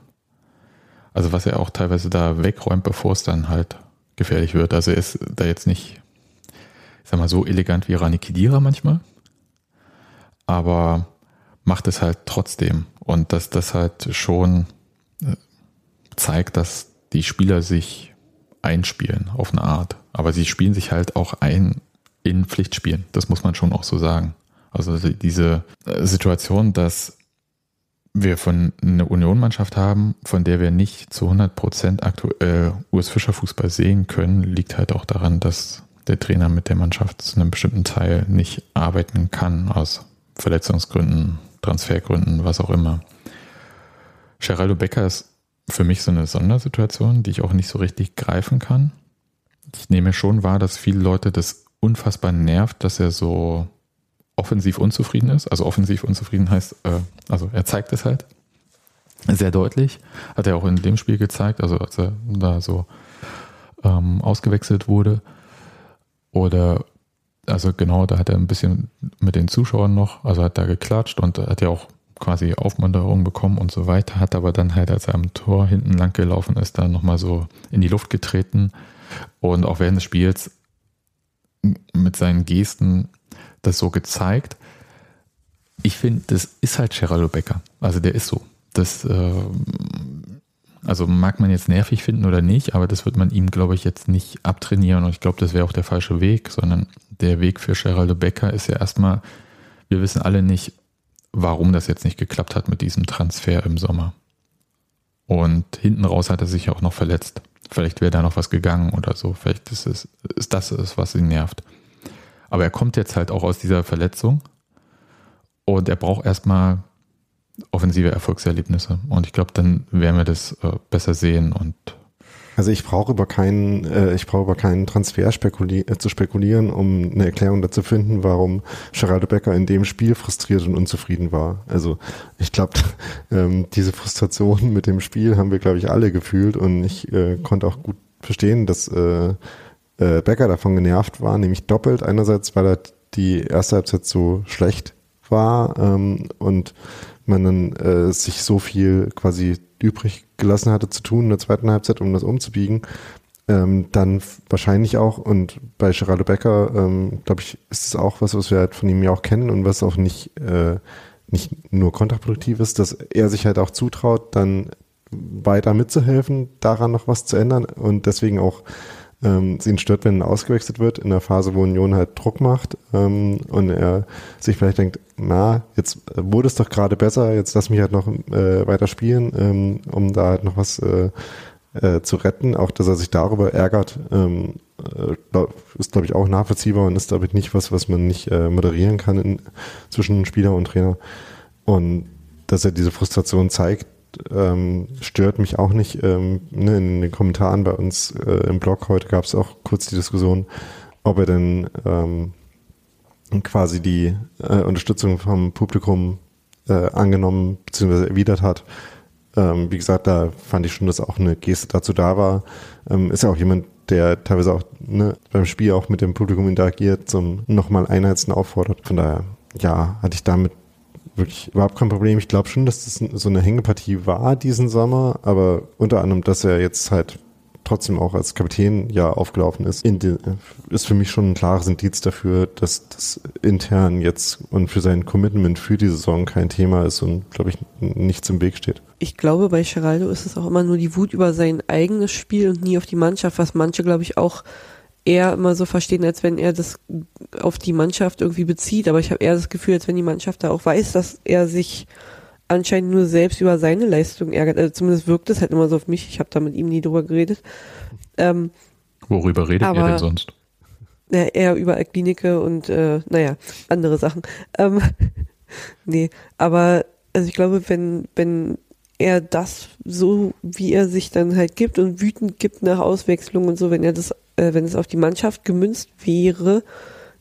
Also was er auch teilweise da wegräumt, bevor es dann halt gefährlich wird. Also er ist da jetzt nicht, ich sag mal, so elegant wie Rani Kidira manchmal, aber macht es halt trotzdem. Und dass das halt schon äh, zeigt, dass die Spieler sich einspielen auf eine Art. Aber sie spielen sich halt auch ein in Pflichtspielen. Das muss man schon auch so sagen. Also diese äh, Situation, dass wir von einer Unionmannschaft haben, von der wir nicht zu 100 Prozent aktuell Urs Fischer Fußball sehen können, liegt halt auch daran, dass der Trainer mit der Mannschaft zu einem bestimmten Teil nicht arbeiten kann, aus Verletzungsgründen, Transfergründen, was auch immer. Geraldo Becker ist für mich so eine Sondersituation, die ich auch nicht so richtig greifen kann. Ich nehme schon wahr, dass viele Leute das unfassbar nervt, dass er so offensiv unzufrieden ist. Also offensiv unzufrieden heißt, äh, also er zeigt es halt sehr deutlich. Hat er auch in dem Spiel gezeigt, also als er da so ähm, ausgewechselt wurde. Oder also genau, da hat er ein bisschen mit den Zuschauern noch, also hat da geklatscht und hat ja auch quasi Aufmunterung bekommen und so weiter, hat aber dann halt, als er am Tor hinten lang gelaufen ist, dann nochmal so in die Luft getreten und auch während des Spiels mit seinen Gesten das so gezeigt. Ich finde, das ist halt Geraldo Becker. Also der ist so. Das, äh, also mag man jetzt nervig finden oder nicht, aber das wird man ihm, glaube ich, jetzt nicht abtrainieren und ich glaube, das wäre auch der falsche Weg, sondern der Weg für Geraldo Becker ist ja erstmal, wir wissen alle nicht, warum das jetzt nicht geklappt hat mit diesem Transfer im Sommer. Und hinten raus hat er sich auch noch verletzt. Vielleicht wäre da noch was gegangen oder so. Vielleicht ist, es, ist das es, was ihn nervt. Aber er kommt jetzt halt auch aus dieser Verletzung und er braucht erstmal offensive Erfolgserlebnisse. Und ich glaube, dann werden wir das äh, besser sehen und also ich brauche über keinen, äh, ich brauche über keinen Transfer spekuli äh, zu spekulieren, um eine Erklärung dazu finden, warum Geraldo Becker in dem Spiel frustriert und unzufrieden war. Also ich glaube, ähm, diese Frustration mit dem Spiel haben wir, glaube ich, alle gefühlt und ich äh, konnte auch gut verstehen, dass äh, äh, Becker davon genervt war, nämlich doppelt. Einerseits, weil er die erste Halbzeit so schlecht war ähm, und man dann äh, sich so viel quasi übrig gelassen hatte zu tun in der zweiten Halbzeit, um das umzubiegen. Ähm, dann wahrscheinlich auch, und bei Geraldo Becker, ähm, glaube ich, ist es auch was, was wir halt von ihm ja auch kennen und was auch nicht, äh, nicht nur kontraproduktiv ist, dass er sich halt auch zutraut, dann weiter mitzuhelfen, daran noch was zu ändern und deswegen auch ähm, ihn stört, wenn er ausgewechselt wird in der Phase, wo Union halt Druck macht ähm, und er sich vielleicht denkt, na, jetzt wurde es doch gerade besser, jetzt lass mich halt noch äh, weiter spielen, ähm, um da halt noch was äh, äh, zu retten. Auch, dass er sich darüber ärgert, ähm, äh, ist, glaube ich, auch nachvollziehbar und ist, glaube ich, nicht was, was man nicht äh, moderieren kann in, zwischen Spieler und Trainer. Und dass er diese Frustration zeigt, ähm, stört mich auch nicht. Ähm, ne, in den Kommentaren bei uns äh, im Blog heute gab es auch kurz die Diskussion, ob er denn ähm, quasi die äh, Unterstützung vom Publikum äh, angenommen bzw. erwidert hat. Ähm, wie gesagt, da fand ich schon, dass auch eine Geste dazu da war. Ähm, ist ja auch jemand, der teilweise auch ne, beim Spiel auch mit dem Publikum interagiert, zum nochmal Einheiten auffordert. Von daher, ja, hatte ich damit wirklich überhaupt kein Problem. Ich glaube schon, dass das so eine Hängepartie war diesen Sommer, aber unter anderem, dass er jetzt halt trotzdem auch als Kapitän ja aufgelaufen ist, die, ist für mich schon ein klares Indiz dafür, dass das intern jetzt und für sein Commitment für die Saison kein Thema ist und, glaube ich, nichts im Weg steht. Ich glaube, bei Geraldo ist es auch immer nur die Wut über sein eigenes Spiel und nie auf die Mannschaft, was manche, glaube ich, auch eher immer so verstehen, als wenn er das auf die Mannschaft irgendwie bezieht. Aber ich habe eher das Gefühl, als wenn die Mannschaft da auch weiß, dass er sich anscheinend nur selbst über seine Leistung ärgert. Also zumindest wirkt es halt immer so auf mich. Ich habe da mit ihm nie drüber geredet. Ähm, Worüber redet aber, ihr denn sonst? Ja, eher über Klinike und äh, naja, andere Sachen. Ähm, nee, aber also ich glaube, wenn, wenn er das so, wie er sich dann halt gibt und wütend gibt nach Auswechslung und so, wenn er das, äh, wenn es auf die Mannschaft gemünzt wäre,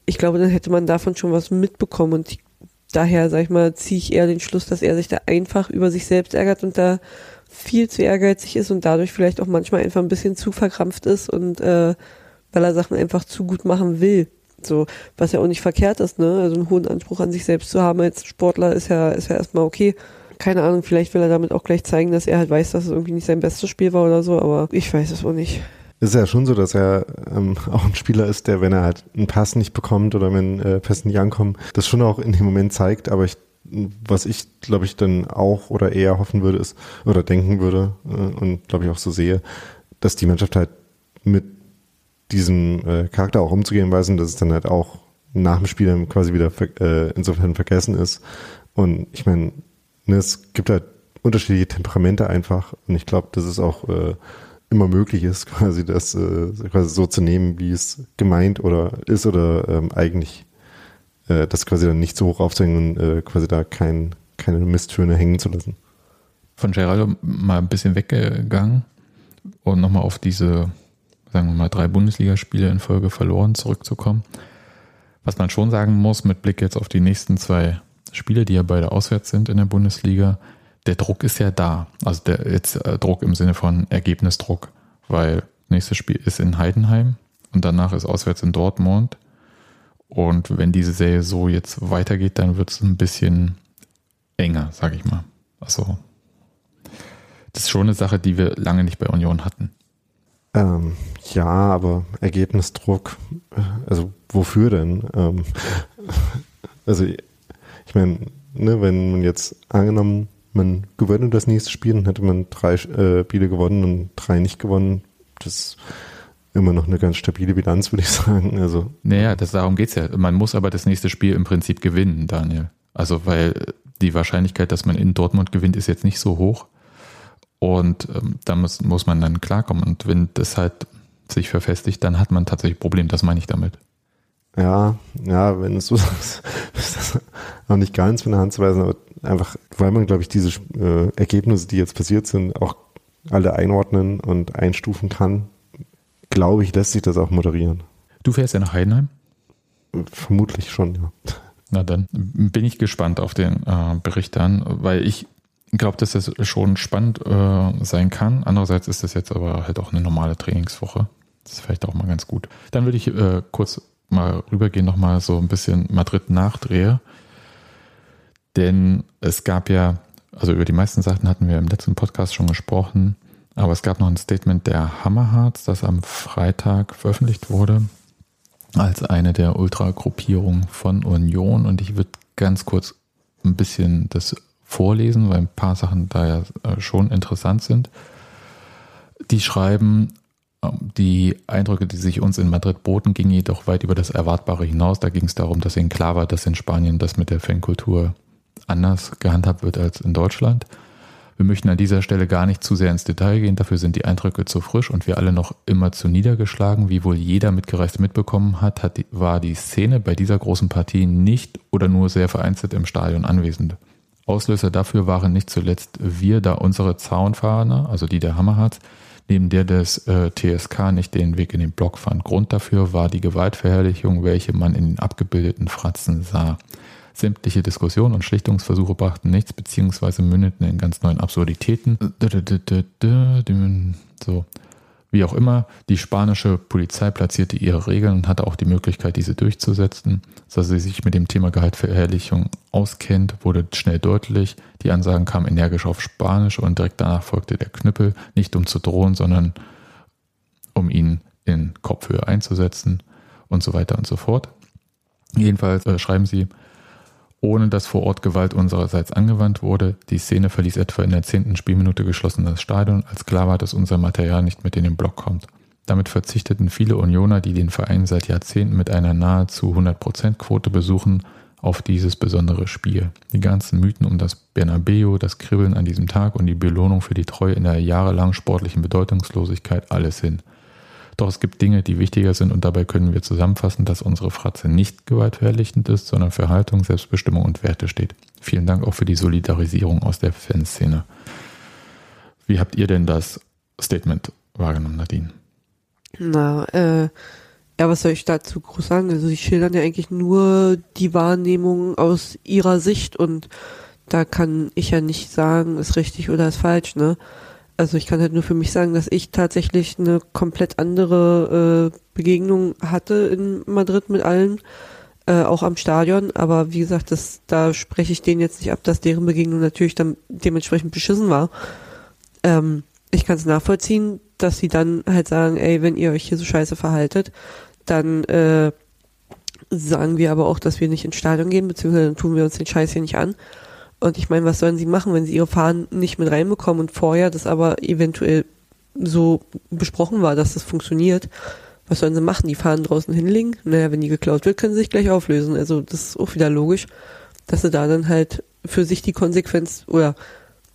ich glaube, dann hätte man davon schon was mitbekommen und daher, sag ich mal, ziehe ich eher den Schluss, dass er sich da einfach über sich selbst ärgert und da viel zu ehrgeizig ist und dadurch vielleicht auch manchmal einfach ein bisschen zu verkrampft ist und äh, weil er Sachen einfach zu gut machen will. So, was ja auch nicht verkehrt ist, ne? Also einen hohen Anspruch an sich selbst zu haben als Sportler ist ja, ist ja erstmal okay. Keine Ahnung, vielleicht will er damit auch gleich zeigen, dass er halt weiß, dass es irgendwie nicht sein bestes Spiel war oder so, aber ich weiß es auch nicht. Ist ja schon so, dass er ähm, auch ein Spieler ist, der, wenn er halt einen Pass nicht bekommt oder wenn äh, Pässe nicht ankommen, das schon auch in dem Moment zeigt. Aber ich, was ich, glaube ich, dann auch oder eher hoffen würde, ist, oder denken würde äh, und glaube ich auch so sehe, dass die Mannschaft halt mit diesem äh, Charakter auch umzugehen weiß und dass es dann halt auch nach dem Spiel quasi wieder äh, insofern vergessen ist. Und ich meine, ne, es gibt halt unterschiedliche Temperamente einfach und ich glaube, das ist auch äh, immer möglich ist, quasi das äh, quasi so zu nehmen, wie es gemeint oder ist oder ähm, eigentlich äh, das quasi dann nicht so hoch aufzuhängen und äh, quasi da kein, keine Misttöne hängen zu lassen. Von Geraldo mal ein bisschen weggegangen und nochmal auf diese, sagen wir mal, drei Bundesligaspiele in Folge verloren zurückzukommen. Was man schon sagen muss, mit Blick jetzt auf die nächsten zwei Spiele, die ja beide auswärts sind in der Bundesliga, der Druck ist ja da. Also der jetzt äh, Druck im Sinne von Ergebnisdruck, weil nächstes Spiel ist in Heidenheim und danach ist auswärts in Dortmund. Und wenn diese Serie so jetzt weitergeht, dann wird es ein bisschen enger, sage ich mal. Also das ist schon eine Sache, die wir lange nicht bei Union hatten. Ähm, ja, aber Ergebnisdruck, äh, also wofür denn? Ähm, also ich meine, ne, wenn man jetzt angenommen, man gewinnt das nächste Spiel, dann hätte man drei äh, Spiele gewonnen und drei nicht gewonnen. Das ist immer noch eine ganz stabile Bilanz, würde ich sagen. Also, naja, das, darum geht's ja. Man muss aber das nächste Spiel im Prinzip gewinnen, Daniel. Also, weil die Wahrscheinlichkeit, dass man in Dortmund gewinnt, ist jetzt nicht so hoch. Und ähm, da muss, muss man dann klarkommen. Und wenn das halt sich verfestigt, dann hat man tatsächlich ein Problem. Das meine ich damit. Ja, ja, wenn es so ist, ist das noch nicht ganz von der Hand zu weisen, aber einfach, weil man, glaube ich, diese äh, Ergebnisse, die jetzt passiert sind, auch alle einordnen und einstufen kann, glaube ich, lässt sich das auch moderieren. Du fährst ja nach Heidenheim? Vermutlich schon, ja. Na dann bin ich gespannt auf den äh, Bericht dann, weil ich glaube, dass das schon spannend äh, sein kann. Andererseits ist das jetzt aber halt auch eine normale Trainingswoche. Das ist vielleicht auch mal ganz gut. Dann würde ich äh, kurz mal rübergehen, nochmal so ein bisschen Madrid nachdrehe. Denn es gab ja, also über die meisten Sachen hatten wir im letzten Podcast schon gesprochen, aber es gab noch ein Statement der Hammerharts, das am Freitag veröffentlicht wurde, als eine der Ultragruppierungen von Union. Und ich würde ganz kurz ein bisschen das vorlesen, weil ein paar Sachen da ja äh, schon interessant sind. Die schreiben, ähm, die Eindrücke, die sich uns in Madrid boten, gingen jedoch weit über das Erwartbare hinaus. Da ging es darum, dass ihnen klar war, dass in Spanien das mit der Fankultur anders gehandhabt wird als in Deutschland. Wir möchten an dieser Stelle gar nicht zu sehr ins Detail gehen, dafür sind die Eindrücke zu frisch und wir alle noch immer zu niedergeschlagen. Wie wohl jeder Mitgereiste mitbekommen hat, hat die, war die Szene bei dieser großen Partie nicht oder nur sehr vereinzelt im Stadion anwesend. Auslöser dafür waren nicht zuletzt wir, da unsere Zaunfahner, also die der Hammerharz, neben der des äh, TSK nicht den Weg in den Block fand. Grund dafür war die Gewaltverherrlichung, welche man in den abgebildeten Fratzen sah. Sämtliche Diskussionen und Schlichtungsversuche brachten nichts, beziehungsweise mündeten in ganz neuen Absurditäten. So. Wie auch immer, die spanische Polizei platzierte ihre Regeln und hatte auch die Möglichkeit, diese durchzusetzen. Da sie sich mit dem Thema Gehaltverherrlichung auskennt, wurde schnell deutlich. Die Ansagen kamen energisch auf Spanisch und direkt danach folgte der Knüppel, nicht um zu drohen, sondern um ihn in Kopfhöhe einzusetzen und so weiter und so fort. Jedenfalls äh, schreiben sie, ohne dass vor Ort Gewalt unsererseits angewandt wurde. Die Szene verließ etwa in der zehnten Spielminute geschlossen das Stadion, als klar war, dass unser Material nicht mit in den Block kommt. Damit verzichteten viele Unioner, die den Verein seit Jahrzehnten mit einer nahezu 100%-Quote besuchen, auf dieses besondere Spiel. Die ganzen Mythen um das Bernabeu, das Kribbeln an diesem Tag und die Belohnung für die Treue in der jahrelangen sportlichen Bedeutungslosigkeit alles hin. Doch es gibt Dinge, die wichtiger sind und dabei können wir zusammenfassen, dass unsere Fratze nicht gewaltverherrlichend ist, sondern für Haltung, Selbstbestimmung und Werte steht. Vielen Dank auch für die Solidarisierung aus der Fanszene. Wie habt ihr denn das Statement wahrgenommen, Nadine? Na, äh, ja, was soll ich dazu groß sagen? Also sie schildern ja eigentlich nur die Wahrnehmung aus ihrer Sicht und da kann ich ja nicht sagen, ist richtig oder ist falsch, ne? Also ich kann halt nur für mich sagen, dass ich tatsächlich eine komplett andere äh, Begegnung hatte in Madrid mit allen, äh, auch am Stadion. Aber wie gesagt, das, da spreche ich denen jetzt nicht ab, dass deren Begegnung natürlich dann dementsprechend beschissen war. Ähm, ich kann es nachvollziehen, dass sie dann halt sagen, ey, wenn ihr euch hier so scheiße verhaltet, dann äh, sagen wir aber auch, dass wir nicht ins Stadion gehen, beziehungsweise dann tun wir uns den Scheiß hier nicht an. Und ich meine, was sollen sie machen, wenn sie ihre Fahnen nicht mit reinbekommen und vorher das aber eventuell so besprochen war, dass das funktioniert? Was sollen sie machen? Die Fahnen draußen hinlegen? Naja, wenn die geklaut wird, können sie sich gleich auflösen. Also das ist auch wieder logisch, dass sie da dann halt für sich die Konsequenz oder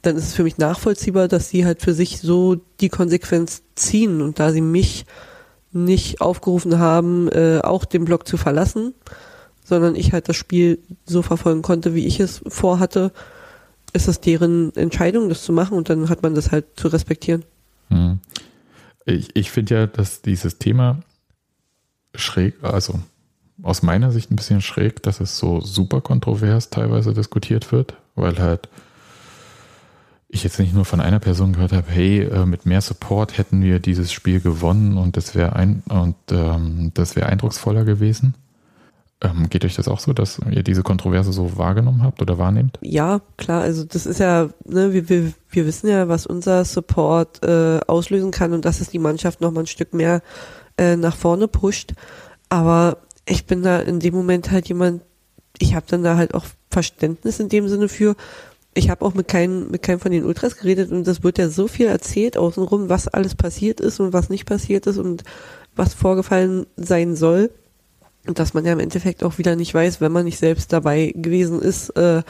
dann ist es für mich nachvollziehbar, dass sie halt für sich so die Konsequenz ziehen und da sie mich nicht aufgerufen haben, äh, auch den Block zu verlassen, sondern ich halt das Spiel so verfolgen konnte, wie ich es vorhatte, ist es deren Entscheidung, das zu machen und dann hat man das halt zu respektieren. Hm. Ich, ich finde ja, dass dieses Thema schräg, also aus meiner Sicht ein bisschen schräg, dass es so super kontrovers teilweise diskutiert wird, weil halt ich jetzt nicht nur von einer Person gehört habe, hey, äh, mit mehr Support hätten wir dieses Spiel gewonnen und das wäre ein und ähm, das wäre eindrucksvoller gewesen. Ähm, geht euch das auch so, dass ihr diese Kontroverse so wahrgenommen habt oder wahrnehmt? Ja, klar, also das ist ja, ne, wir, wir, wir wissen ja, was unser Support äh, auslösen kann und dass es die Mannschaft noch mal ein Stück mehr äh, nach vorne pusht. Aber ich bin da in dem Moment halt jemand, ich habe dann da halt auch Verständnis in dem Sinne für. Ich habe auch mit keinem, mit keinem von den Ultras geredet und das wird ja so viel erzählt außenrum, was alles passiert ist und was nicht passiert ist und was vorgefallen sein soll dass man ja im Endeffekt auch wieder nicht weiß, wenn man nicht selbst dabei gewesen ist, äh,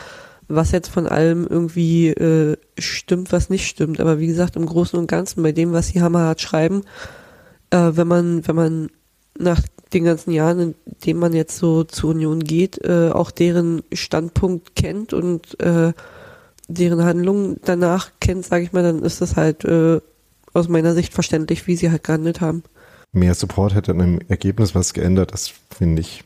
was jetzt von allem irgendwie äh, stimmt, was nicht stimmt. Aber wie gesagt, im Großen und Ganzen, bei dem, was die Hammerhart schreiben, äh, wenn man, wenn man nach den ganzen Jahren, in denen man jetzt so zur Union geht, äh, auch deren Standpunkt kennt und äh, deren Handlungen danach kennt, sage ich mal, dann ist das halt äh, aus meiner Sicht verständlich, wie sie halt gehandelt haben mehr Support hätte an einem Ergebnis was geändert. Das finde ich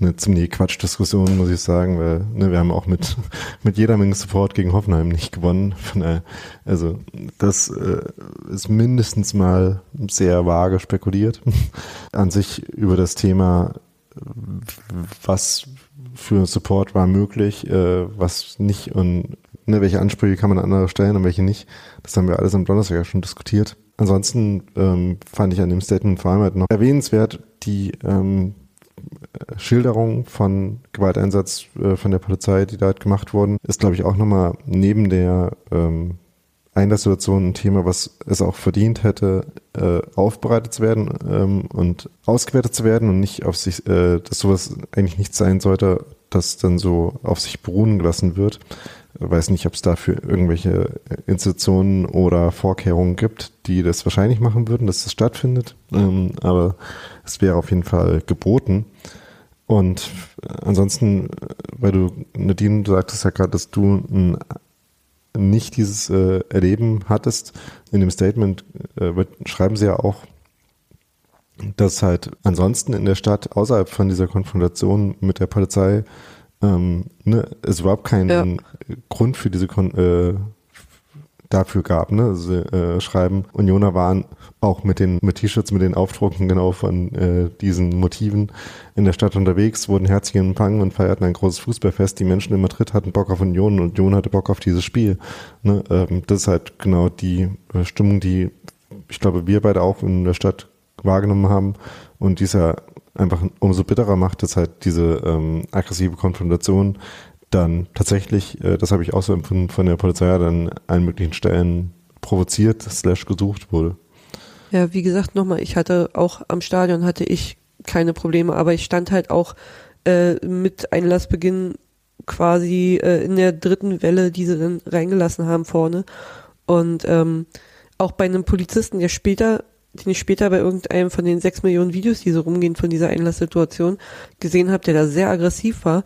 eine ziemliche Quatschdiskussion, muss ich sagen, weil ne, wir haben auch mit, mit jeder Menge Support gegen Hoffenheim nicht gewonnen. Von daher, also das äh, ist mindestens mal sehr vage spekuliert. An sich über das Thema, was für Support war möglich, äh, was nicht und ne, welche Ansprüche kann man an andere stellen und welche nicht. Das haben wir alles am Donnerstag ja schon diskutiert. Ansonsten ähm, fand ich an dem Statement vor allem halt noch erwähnenswert die ähm, Schilderung von Gewalteinsatz äh, von der Polizei, die da halt gemacht wurden, ist, glaube ich, auch nochmal neben der ähm, Einlasssituation ein Thema, was es auch verdient hätte, äh, aufbereitet zu werden ähm, und ausgewertet zu werden und nicht auf sich, äh, dass sowas eigentlich nicht sein sollte, das dann so auf sich beruhen gelassen wird weiß nicht, ob es dafür irgendwelche Institutionen oder Vorkehrungen gibt, die das wahrscheinlich machen würden, dass das stattfindet. Ähm, aber es wäre auf jeden Fall geboten. Und ansonsten, weil du, Nadine, du sagtest ja gerade, dass du ein, nicht dieses äh, Erleben hattest. In dem Statement äh, schreiben sie ja auch, dass halt ansonsten in der Stadt außerhalb von dieser Konfrontation mit der Polizei ähm, ne, es überhaupt keinen ja. Grund für diese Kon äh, dafür gab. Ne? Sie äh, schreiben, Unioner waren auch mit den mit T-Shirts, mit den Aufdrucken genau von äh, diesen Motiven in der Stadt unterwegs, wurden herzlich empfangen und feierten ein großes Fußballfest. Die Menschen in Madrid hatten Bock auf Union und Union hatte Bock auf dieses Spiel. Ne? Ähm, das ist halt genau die äh, Stimmung, die ich glaube, wir beide auch in der Stadt wahrgenommen haben. Und dieser einfach umso bitterer macht, dass halt diese ähm, aggressive Konfrontation dann tatsächlich, äh, das habe ich auch so empfunden, von der Polizei an allen möglichen Stellen provoziert slash gesucht wurde. Ja, wie gesagt, nochmal, ich hatte auch am Stadion hatte ich keine Probleme, aber ich stand halt auch äh, mit Einlassbeginn quasi äh, in der dritten Welle, die sie dann reingelassen haben vorne. Und ähm, auch bei einem Polizisten, der später den ich später bei irgendeinem von den sechs Millionen Videos, die so rumgehen von dieser Einlasssituation, gesehen habe, der da sehr aggressiv war.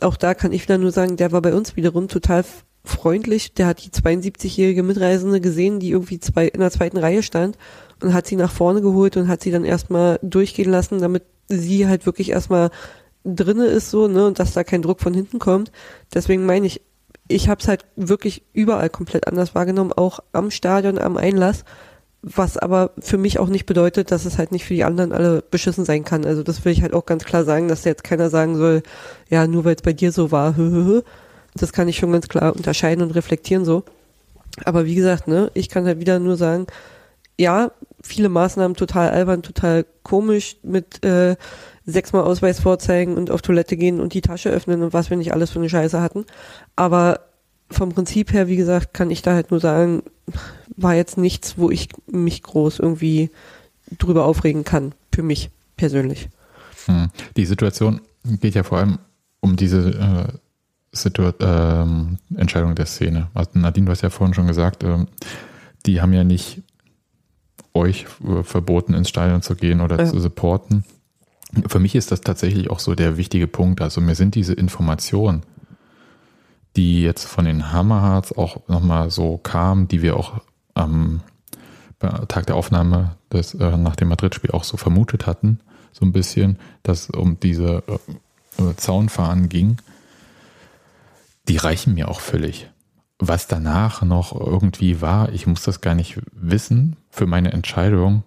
Auch da kann ich wieder nur sagen, der war bei uns wiederum total freundlich. Der hat die 72-jährige Mitreisende gesehen, die irgendwie zwei, in der zweiten Reihe stand und hat sie nach vorne geholt und hat sie dann erstmal durchgehen lassen, damit sie halt wirklich erstmal drinne ist so, ne, und dass da kein Druck von hinten kommt. Deswegen meine ich, ich habe es halt wirklich überall komplett anders wahrgenommen, auch am Stadion, am Einlass was aber für mich auch nicht bedeutet, dass es halt nicht für die anderen alle beschissen sein kann. Also das will ich halt auch ganz klar sagen, dass jetzt keiner sagen soll, ja, nur weil es bei dir so war, das kann ich schon ganz klar unterscheiden und reflektieren so. Aber wie gesagt, ne, ich kann halt wieder nur sagen, ja, viele Maßnahmen total albern, total komisch mit äh, sechsmal Ausweis vorzeigen und auf Toilette gehen und die Tasche öffnen und was wir nicht alles für eine Scheiße hatten. Aber vom Prinzip her, wie gesagt, kann ich da halt nur sagen, war jetzt nichts, wo ich mich groß irgendwie drüber aufregen kann, für mich persönlich. Hm. Die Situation geht ja vor allem um diese äh, Situ ähm, Entscheidung der Szene. Also Nadine, du hast ja vorhin schon gesagt, äh, die haben ja nicht euch äh, verboten, ins Stadion zu gehen oder ja. zu supporten. Für mich ist das tatsächlich auch so der wichtige Punkt. Also mir sind diese Informationen, die jetzt von den Hammerhards auch nochmal so kam, die wir auch am Tag der Aufnahme des, äh, nach dem Madrid-Spiel auch so vermutet hatten, so ein bisschen, dass um diese äh, Zaunfahren ging, die reichen mir auch völlig. Was danach noch irgendwie war, ich muss das gar nicht wissen für meine Entscheidung,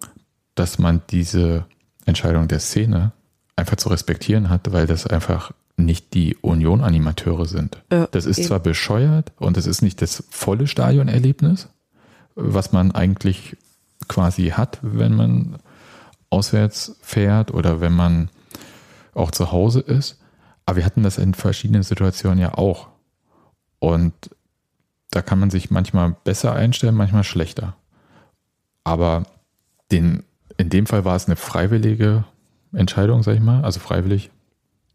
dass man diese Entscheidung der Szene einfach zu respektieren hat, weil das einfach nicht die Union-Animateure sind. Ja, das ist eben. zwar bescheuert und es ist nicht das volle Stadionerlebnis, was man eigentlich quasi hat, wenn man auswärts fährt oder wenn man auch zu Hause ist. Aber wir hatten das in verschiedenen Situationen ja auch. Und da kann man sich manchmal besser einstellen, manchmal schlechter. Aber den, in dem Fall war es eine freiwillige Entscheidung, sag ich mal, also freiwillig,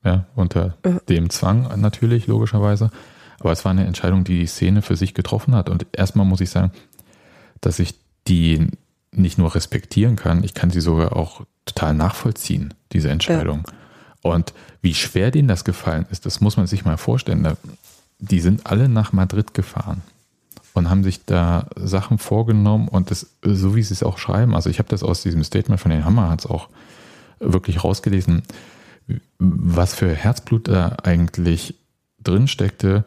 ja, unter Ja. dem Zwang natürlich, logischerweise. Aber es war eine Entscheidung, die die Szene für sich getroffen hat. Und erstmal muss ich sagen, dass ich die nicht nur respektieren kann, ich kann sie sogar auch total nachvollziehen, diese Entscheidung. Und wie schwer denen das gefallen ist, das muss man sich mal vorstellen. Die sind alle nach Madrid gefahren und haben sich da Sachen vorgenommen und das, so wie sie es auch schreiben, also ich habe das aus diesem Statement von den Hammerhards auch wirklich rausgelesen, was für Herzblut da eigentlich drin steckte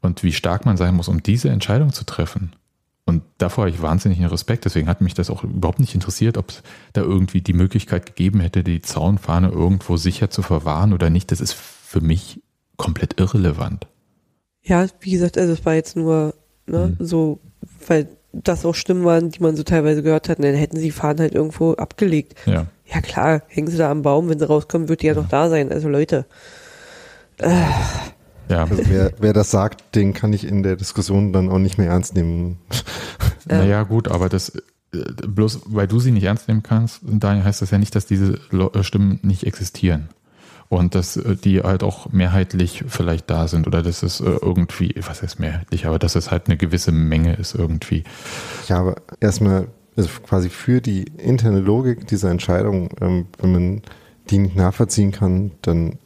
und wie stark man sein muss, um diese Entscheidung zu treffen. Und davor habe ich wahnsinnigen Respekt. Deswegen hat mich das auch überhaupt nicht interessiert, ob es da irgendwie die Möglichkeit gegeben hätte, die Zaunfahne irgendwo sicher zu verwahren oder nicht. Das ist für mich komplett irrelevant. Ja, wie gesagt, also es war jetzt nur ne, Mhm. so, weil das auch Stimmen waren, die man so teilweise gehört hat, dann hätten sie die Fahnen halt irgendwo abgelegt. Ja. Ja klar, hängen sie da am Baum, wenn sie rauskommen, wird die ja noch da sein. Also Leute, Ja. Also wer, wer das sagt, den kann ich in der Diskussion dann auch nicht mehr ernst nehmen. Naja, gut, aber das äh, bloß weil du sie nicht ernst nehmen kannst, daher heißt das ja nicht, dass diese äh, Stimmen nicht existieren. Und dass äh, die halt auch mehrheitlich vielleicht da sind oder dass es irgendwie, was heißt mehrheitlich, aber dass es halt eine gewisse Menge ist irgendwie. Ja, aber erstmal, also quasi für die interne Logik dieser Entscheidung, ähm, wenn man die nicht nachvollziehen kann, dann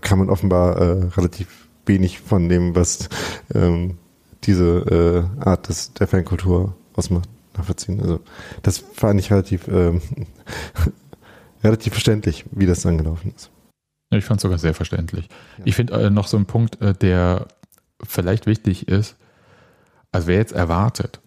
kann man offenbar äh, relativ wenig von dem, was ähm, diese äh, Art des, der Fankultur ausmacht, nachvollziehen. Also das fand ich relativ, ähm, relativ verständlich, wie das dann gelaufen ist. Ich fand es sogar sehr verständlich. Ja. Ich finde äh, noch so ein Punkt, äh, der vielleicht wichtig ist, also wer jetzt erwartet,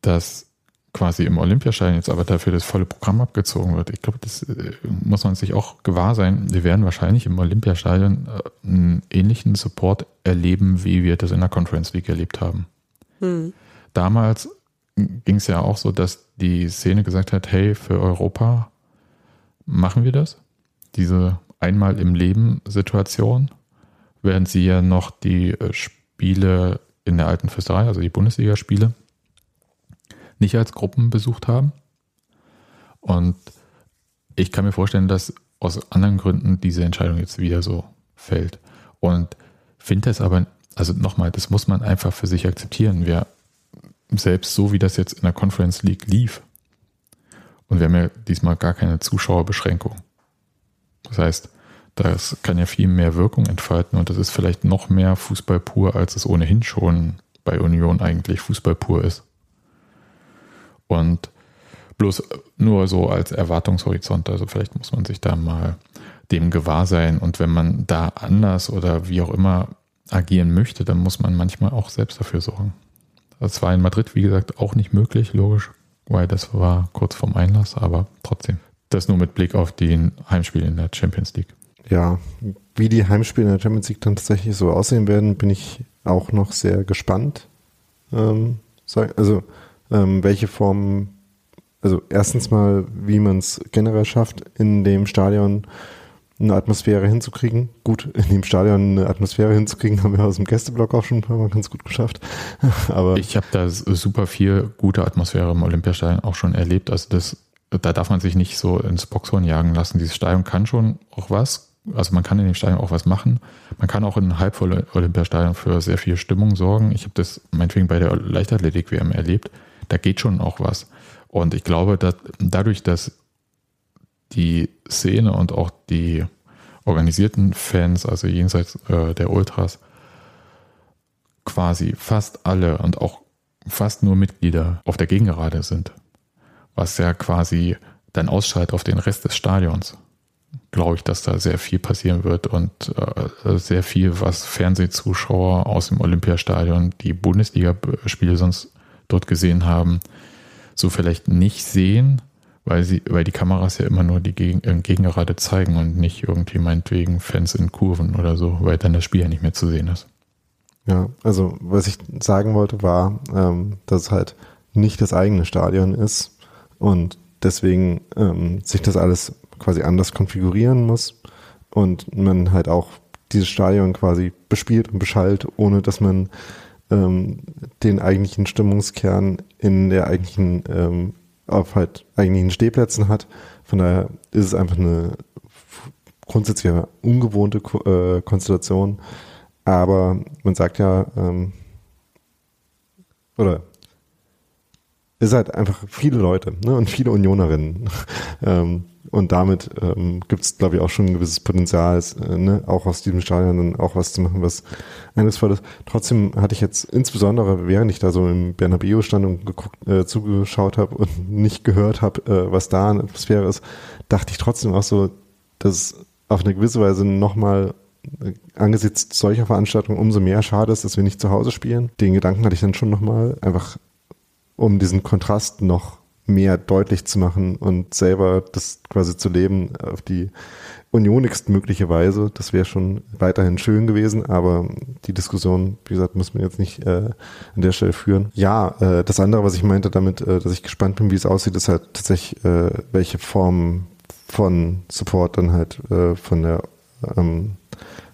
dass quasi im Olympiastadion jetzt aber dafür das volle Programm abgezogen wird, ich glaube, das äh, muss man sich auch gewahr sein. Wir werden wahrscheinlich im Olympiastadion äh, einen ähnlichen Support erleben, wie wir das in der Conference League erlebt haben. hm, Damals ging es ja auch so, dass die Szene gesagt hat, hey, für Europa machen wir das. Diese einmal im Leben Situation, während sie ja noch die äh, Spiele in der alten Fürsterei, also die Bundesligaspiele, nicht als Gruppen besucht haben. Und ich kann mir vorstellen, dass aus anderen Gründen diese Entscheidung jetzt wieder so fällt. Und finde es aber, also nochmal, das muss man einfach für sich akzeptieren. Wir, selbst so wie das jetzt in der Conference League lief, und wir haben ja diesmal gar keine Zuschauerbeschränkung. Das heißt, das kann ja viel mehr Wirkung entfalten und das ist vielleicht noch mehr Fußball pur, als es ohnehin schon bei Union eigentlich Fußball pur ist. Und bloß nur so als Erwartungshorizont, also vielleicht muss man sich da mal dem gewahr sein und wenn man da anders oder wie auch immer agieren möchte, dann muss man manchmal auch selbst dafür sorgen. Das war in Madrid, wie gesagt, auch nicht möglich, logisch, weil das war kurz vorm Einlass, aber trotzdem. Das nur mit Blick auf den Heimspiel in der Champions League. Ja, wie die Heimspiele in der Champions League dann tatsächlich so aussehen werden, bin ich auch noch sehr gespannt. Ähm, also ähm, welche Form, also erstens mal, wie man es generell schafft, in dem Stadion eine Atmosphäre hinzukriegen. Gut, in dem Stadion eine Atmosphäre hinzukriegen, haben wir aus dem Gästeblock auch schon ein paar Mal ganz gut geschafft. Aber Ich habe da super viel gute Atmosphäre im Olympiastadion auch schon erlebt. Also das, da darf man sich nicht so ins Boxhorn jagen lassen. Dieses Stadion kann schon auch was. Also man kann in dem Stadion auch was machen. Man kann auch in einem halbvollen Olympiastadion für sehr viel Stimmung sorgen. Ich habe das meinetwegen bei der Leichtathletik-WM erlebt. Da geht schon auch was. Und ich glaube, dass dadurch, dass die Szene und auch die organisierten Fans, also jenseits äh, der Ultras, quasi fast alle und auch fast nur Mitglieder auf der Gegengerade sind, was ja quasi dann ausschaltet auf den Rest des Stadions, glaube ich, dass da sehr viel passieren wird und äh, sehr viel, was Fernsehzuschauer aus dem Olympiastadion, die Bundesligaspiele sonst dort gesehen haben, so vielleicht nicht sehen, weil sie, weil die Kameras ja immer nur die äh, Gegengerade zeigen und nicht irgendwie meinetwegen Fans in Kurven oder so, weil dann das Spiel ja nicht mehr zu sehen ist. Ja, also was ich sagen wollte war, ähm, dass es halt nicht das eigene Stadion ist und deswegen ähm, sich das alles quasi anders konfigurieren muss und man halt auch dieses Stadion quasi bespielt und beschallt, ohne dass man ähm, den eigentlichen Stimmungskern in der eigentlichen ähm, auf halt eigentlichen Stehplätzen hat. Von daher ist es einfach eine grundsätzlich eine ungewohnte äh, Konstellation. Aber man sagt ja, ähm, oder ist halt einfach viele Leute ne, und viele Unionerinnen. ähm, und damit ähm, gibt es, glaube ich, auch schon ein gewisses Potenzial, äh, ne, auch aus diesem Stadion dann auch was zu machen, was eindrucksvoll ist. Trotzdem hatte ich jetzt insbesondere, während ich da so im Bernabeu stand und geguckt, äh, zugeschaut habe und nicht gehört habe, äh, was da an Atmosphäre ist, dachte ich trotzdem auch so, dass auf eine gewisse Weise nochmal äh, angesichts solcher Veranstaltungen umso mehr schade ist, dass wir nicht zu Hause spielen. Den Gedanken hatte ich dann schon nochmal, einfach um diesen Kontrast noch mehr deutlich zu machen und selber das quasi zu leben auf die unionigst mögliche Weise. Das wäre schon weiterhin schön gewesen, aber die Diskussion, wie gesagt, müssen wir jetzt nicht äh, an der Stelle führen. Ja, äh, das andere, was ich meinte damit, äh, dass ich gespannt bin, wie es aussieht, ist halt tatsächlich, äh, welche Form von Support dann halt äh, von der ähm,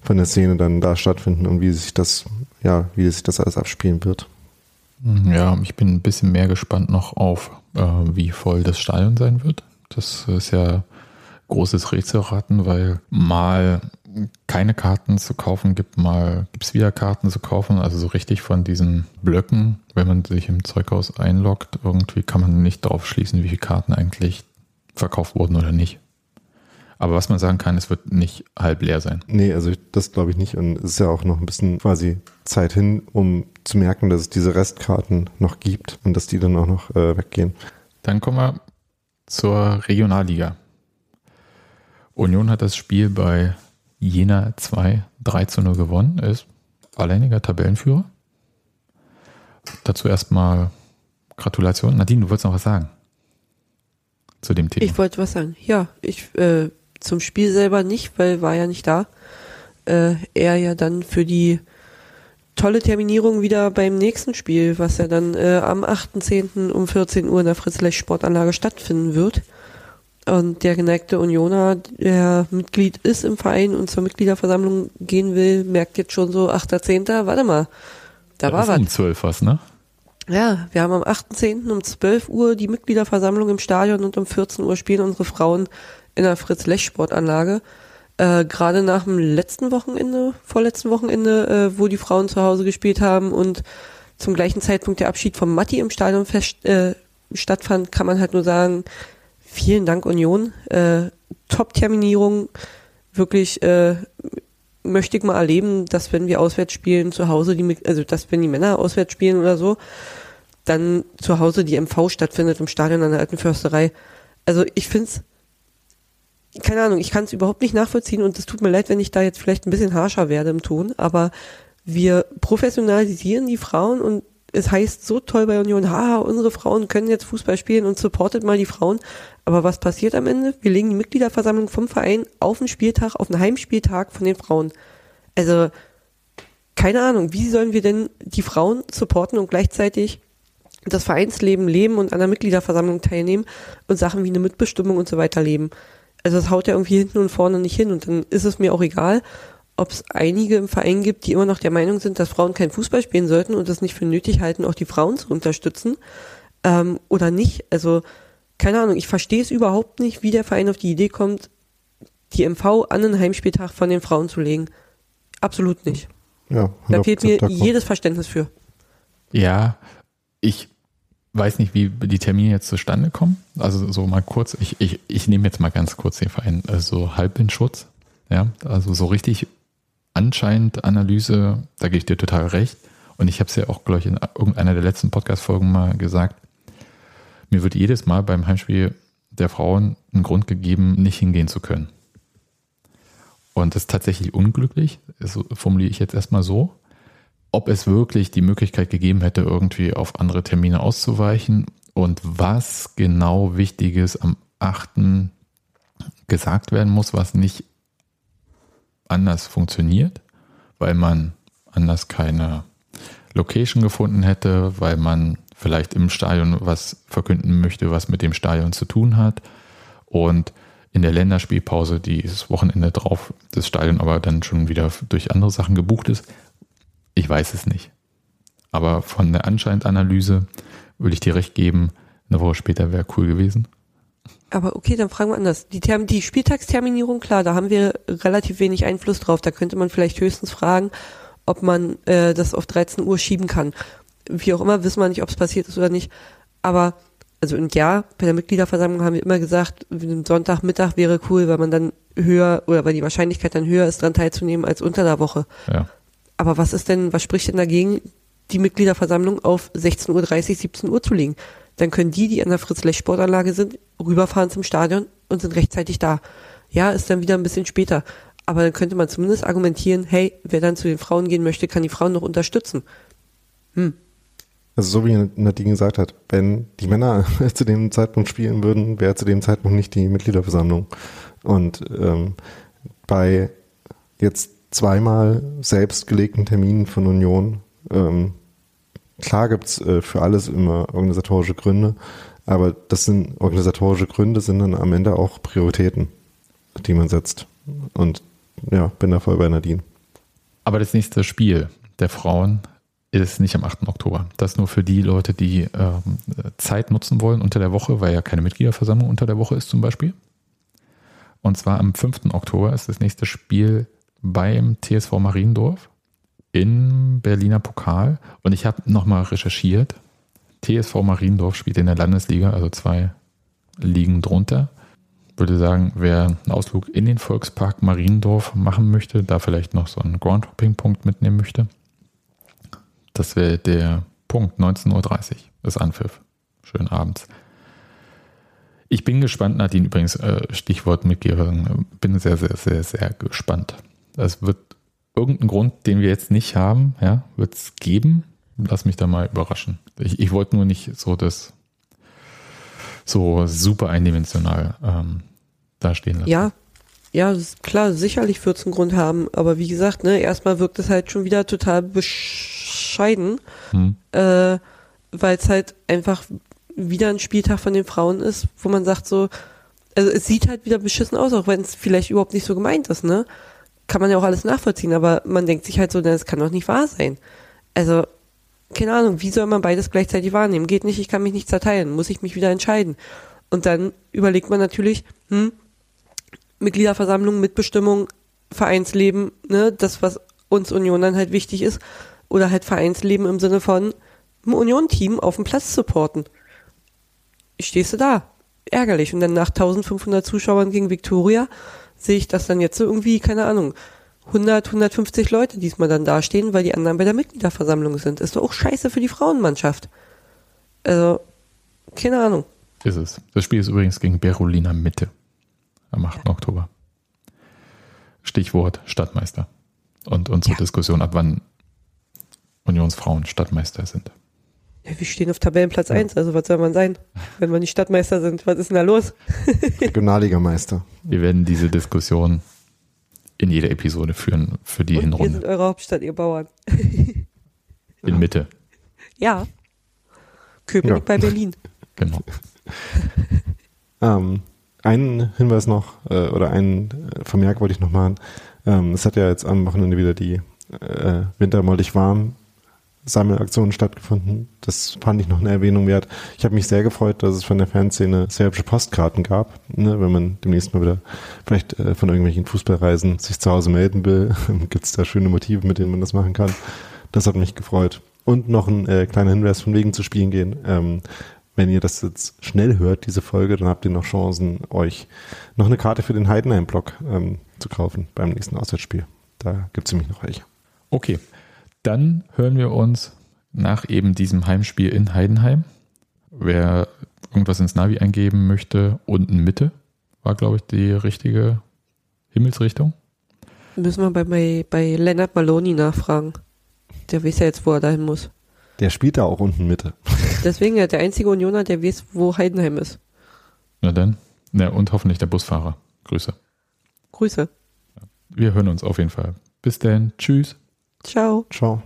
von der Szene dann da stattfinden und wie sich das, ja, wie sich das alles abspielen wird. Ja, ich bin ein bisschen mehr gespannt noch auf, äh, wie voll das Stadion sein wird. Das ist ja großes Rätselraten, weil mal keine Karten zu kaufen gibt, mal gibt es wieder Karten zu kaufen. Also so richtig von diesen Blöcken, wenn man sich im Zeughaus einloggt, irgendwie kann man nicht darauf schließen, wie viele Karten eigentlich verkauft wurden oder nicht. Aber was man sagen kann, es wird nicht halb leer sein. Nee, also das glaube ich nicht. Und es ist ja auch noch ein bisschen quasi Zeit hin, um zu merken, dass es diese Restkarten noch gibt und dass die dann auch noch äh, weggehen. Dann kommen wir zur Regionalliga. Union hat das Spiel bei Jena 2 3 zu 0 gewonnen, Er ist alleiniger Tabellenführer. Dazu erstmal Gratulation. Nadine, du wolltest noch was sagen zu dem Thema. Ich wollte was sagen. Ja, ich äh, zum Spiel selber nicht, weil war ja nicht da. Äh, er ja dann für die tolle Terminierung wieder beim nächsten Spiel, was ja dann äh, am 8.10. um 14 Uhr in der Fritz-Lech-Sportanlage stattfinden wird. Und der geneigte Unioner, der Mitglied ist im Verein und zur Mitgliederversammlung gehen will, merkt jetzt schon so 8.10. Warte mal, da, da war was. Um 12 was, ne? Ja, wir haben am 8.10. um 12 Uhr die Mitgliederversammlung im Stadion und um 14 Uhr spielen unsere Frauen in der Fritz-Lech-Sportanlage. Äh, Gerade nach dem letzten Wochenende, vorletzten Wochenende, äh, wo die Frauen zu Hause gespielt haben und zum gleichen Zeitpunkt der Abschied von Matti im Stadion fest, äh, stattfand, kann man halt nur sagen, vielen Dank Union. Äh, Top-Terminierung. Wirklich äh, möchte ich mal erleben, dass wenn wir auswärts spielen, zu Hause die, also dass wenn die Männer auswärts spielen oder so, dann zu Hause die MV stattfindet im Stadion an der alten Försterei. Also ich finde es keine Ahnung, ich kann es überhaupt nicht nachvollziehen und es tut mir leid, wenn ich da jetzt vielleicht ein bisschen harscher werde im Ton, aber wir professionalisieren die Frauen und es heißt so toll bei Union, ha, unsere Frauen können jetzt Fußball spielen und supportet mal die Frauen. Aber was passiert am Ende? Wir legen die Mitgliederversammlung vom Verein auf den Spieltag, auf den Heimspieltag von den Frauen. Also, keine Ahnung, wie sollen wir denn die Frauen supporten und gleichzeitig das Vereinsleben leben und an der Mitgliederversammlung teilnehmen und Sachen wie eine Mitbestimmung und so weiter leben? Also das haut ja irgendwie hinten und vorne nicht hin und dann ist es mir auch egal, ob es einige im Verein gibt, die immer noch der Meinung sind, dass Frauen kein Fußball spielen sollten und das nicht für nötig halten, auch die Frauen zu unterstützen ähm, oder nicht. Also keine Ahnung, ich verstehe es überhaupt nicht, wie der Verein auf die Idee kommt, die MV an den Heimspieltag von den Frauen zu legen. Absolut nicht. Ja, da fehlt mir jedes Verständnis für. Ja, ich weiß nicht, wie die Termine jetzt zustande kommen. Also so mal kurz, ich, ich, ich nehme jetzt mal ganz kurz den Verein, also halb in Schutz. Ja, also so richtig anscheinend Analyse, da gebe ich dir total recht. Und ich habe es ja auch, glaube ich, in irgendeiner der letzten Podcast-Folgen mal gesagt. Mir wird jedes Mal beim Heimspiel der Frauen ein Grund gegeben, nicht hingehen zu können. Und das ist tatsächlich unglücklich, das formuliere ich jetzt erstmal so ob es wirklich die Möglichkeit gegeben hätte, irgendwie auf andere Termine auszuweichen und was genau Wichtiges am 8. gesagt werden muss, was nicht anders funktioniert, weil man anders keine Location gefunden hätte, weil man vielleicht im Stadion was verkünden möchte, was mit dem Stadion zu tun hat. Und in der Länderspielpause, die ist Wochenende drauf, das Stadion aber dann schon wieder durch andere Sachen gebucht ist. Ich weiß es nicht. Aber von der Anscheinanalyse würde ich dir recht geben, eine Woche später wäre cool gewesen. Aber okay, dann fragen wir anders. Die, Term die Spieltagsterminierung, klar, da haben wir relativ wenig Einfluss drauf. Da könnte man vielleicht höchstens fragen, ob man äh, das auf 13 Uhr schieben kann. Wie auch immer, wissen wir nicht, ob es passiert ist oder nicht. Aber, also und ja, bei der Mitgliederversammlung haben wir immer gesagt, Sonntagmittag wäre cool, weil man dann höher, oder weil die Wahrscheinlichkeit dann höher ist, daran teilzunehmen als unter der Woche. Ja. Aber was ist denn, was spricht denn dagegen, die Mitgliederversammlung auf 16.30 Uhr, 17 Uhr zu legen? Dann können die, die an der Fritz-Lech-Sportanlage sind, rüberfahren zum Stadion und sind rechtzeitig da. Ja, ist dann wieder ein bisschen später. Aber dann könnte man zumindest argumentieren, hey, wer dann zu den Frauen gehen möchte, kann die Frauen noch unterstützen. Hm. Also so wie Nadine gesagt hat, wenn die Männer zu dem Zeitpunkt spielen würden, wäre zu dem Zeitpunkt nicht die Mitgliederversammlung. Und ähm, bei jetzt zweimal selbstgelegten Terminen von Union ähm, Klar gibt's äh, für alles immer organisatorische Gründe, aber das sind organisatorische Gründe, sind dann am Ende auch Prioritäten, die man setzt. Und ja, bin da voll bei Nadine. Aber das nächste Spiel der Frauen ist nicht am 8. Oktober. Das nur für die Leute, die ähm, Zeit nutzen wollen unter der Woche, weil ja keine Mitgliederversammlung unter der Woche ist zum Beispiel. Und zwar am 5. Oktober ist das nächste Spiel beim TSV Mariendorf im Berliner Pokal und ich habe nochmal recherchiert. TSV Mariendorf spielt in der Landesliga, also zwei Ligen drunter. Würde sagen, wer einen Ausflug in den Volkspark Mariendorf machen möchte, da vielleicht noch so einen Groundhopping-Punkt mitnehmen möchte, das wäre der Punkt 19.30 Uhr, das Anpfiff. Schön abends. Ich bin gespannt, Nadine, übrigens, äh, Stichwort mitgeben, bin sehr, sehr, sehr, sehr gespannt. Das wird irgendeinen Grund, den wir jetzt nicht haben, ja, wird es geben. Lass mich da mal überraschen. Ich, ich wollte nur nicht so das so super eindimensional ähm, dastehen lassen. Ja, ja, klar, sicherlich wird es einen Grund haben, aber wie gesagt, ne, erstmal wirkt es halt schon wieder total bescheiden, hm. äh, weil es halt einfach wieder ein Spieltag von den Frauen ist, wo man sagt so, also es sieht halt wieder beschissen aus, auch wenn es vielleicht überhaupt nicht so gemeint ist, ne? Kann man ja auch alles nachvollziehen, aber man denkt sich halt so, das kann doch nicht wahr sein. Also, keine Ahnung, wie soll man beides gleichzeitig wahrnehmen? Geht nicht, ich kann mich nicht zerteilen, muss ich mich wieder entscheiden. Und dann überlegt man natürlich, hm, Mitgliederversammlung, Mitbestimmung, Vereinsleben, ne, das, was uns Union dann halt wichtig ist, oder halt Vereinsleben im Sinne von ein Union-Team auf dem Platz supporten. Stehst du da? Ärgerlich. Und dann nach 1500 Zuschauern gegen Viktoria sehe ich das dann jetzt so irgendwie, keine Ahnung, 100, 150 Leute diesmal dann dastehen, weil die anderen bei der Mitgliederversammlung sind. Ist doch auch scheiße für die Frauenmannschaft. Also, keine Ahnung. Ist es. Das Spiel ist übrigens gegen Berolina Mitte am 8. Ja. Oktober. Stichwort Stadtmeister. Und unsere ja. Diskussion, ab wann Unionsfrauen Stadtmeister sind. Wir stehen auf Tabellenplatz ja. 1, also was soll man sein, wenn wir nicht Stadtmeister sind? Was ist denn da los? Regionalligameister. Wir werden diese Diskussion in jeder Episode führen für die Und Hinrunde. Wir sind eure Hauptstadt, ihr Bauern. in. Mitte. Ja. Köpenick ja. bei Berlin. Genau. ähm, einen Hinweis noch, äh, oder einen äh, Vermerk wollte ich noch machen. Ähm, es hat ja jetzt am Wochenende wieder die äh, Winter mollig warm Sammelaktionen stattgefunden. Das fand ich noch eine Erwähnung wert. Ich habe mich sehr gefreut, dass es von der Fanszene sehr hübsche Postkarten gab. Ne, wenn man demnächst mal wieder vielleicht äh, von irgendwelchen Fußballreisen sich zu Hause melden will, gibt es da schöne Motive, mit denen man das machen kann. Das hat mich gefreut. Und noch ein äh, kleiner Hinweis von wegen zu spielen gehen. Ähm, wenn ihr das jetzt schnell hört, diese Folge, dann habt ihr noch Chancen, euch noch eine Karte für den Heidenheim-Block ähm, zu kaufen beim nächsten Auswärtsspiel. Da gibt es nämlich noch welche. Okay, dann hören wir uns nach eben diesem Heimspiel in Heidenheim. Wer irgendwas ins Navi eingeben möchte, unten Mitte war, glaube ich, die richtige Himmelsrichtung. Müssen wir bei, bei, bei Leonard Maloney nachfragen. Der weiß ja jetzt, wo er dahin muss. Der spielt da auch unten Mitte. Deswegen ja der einzige Unioner, der weiß, wo Heidenheim ist. Na dann. Ja, und hoffentlich der Busfahrer. Grüße. Grüße. Wir hören uns auf jeden Fall. Bis dann. Tschüss. Ciao. Ciao.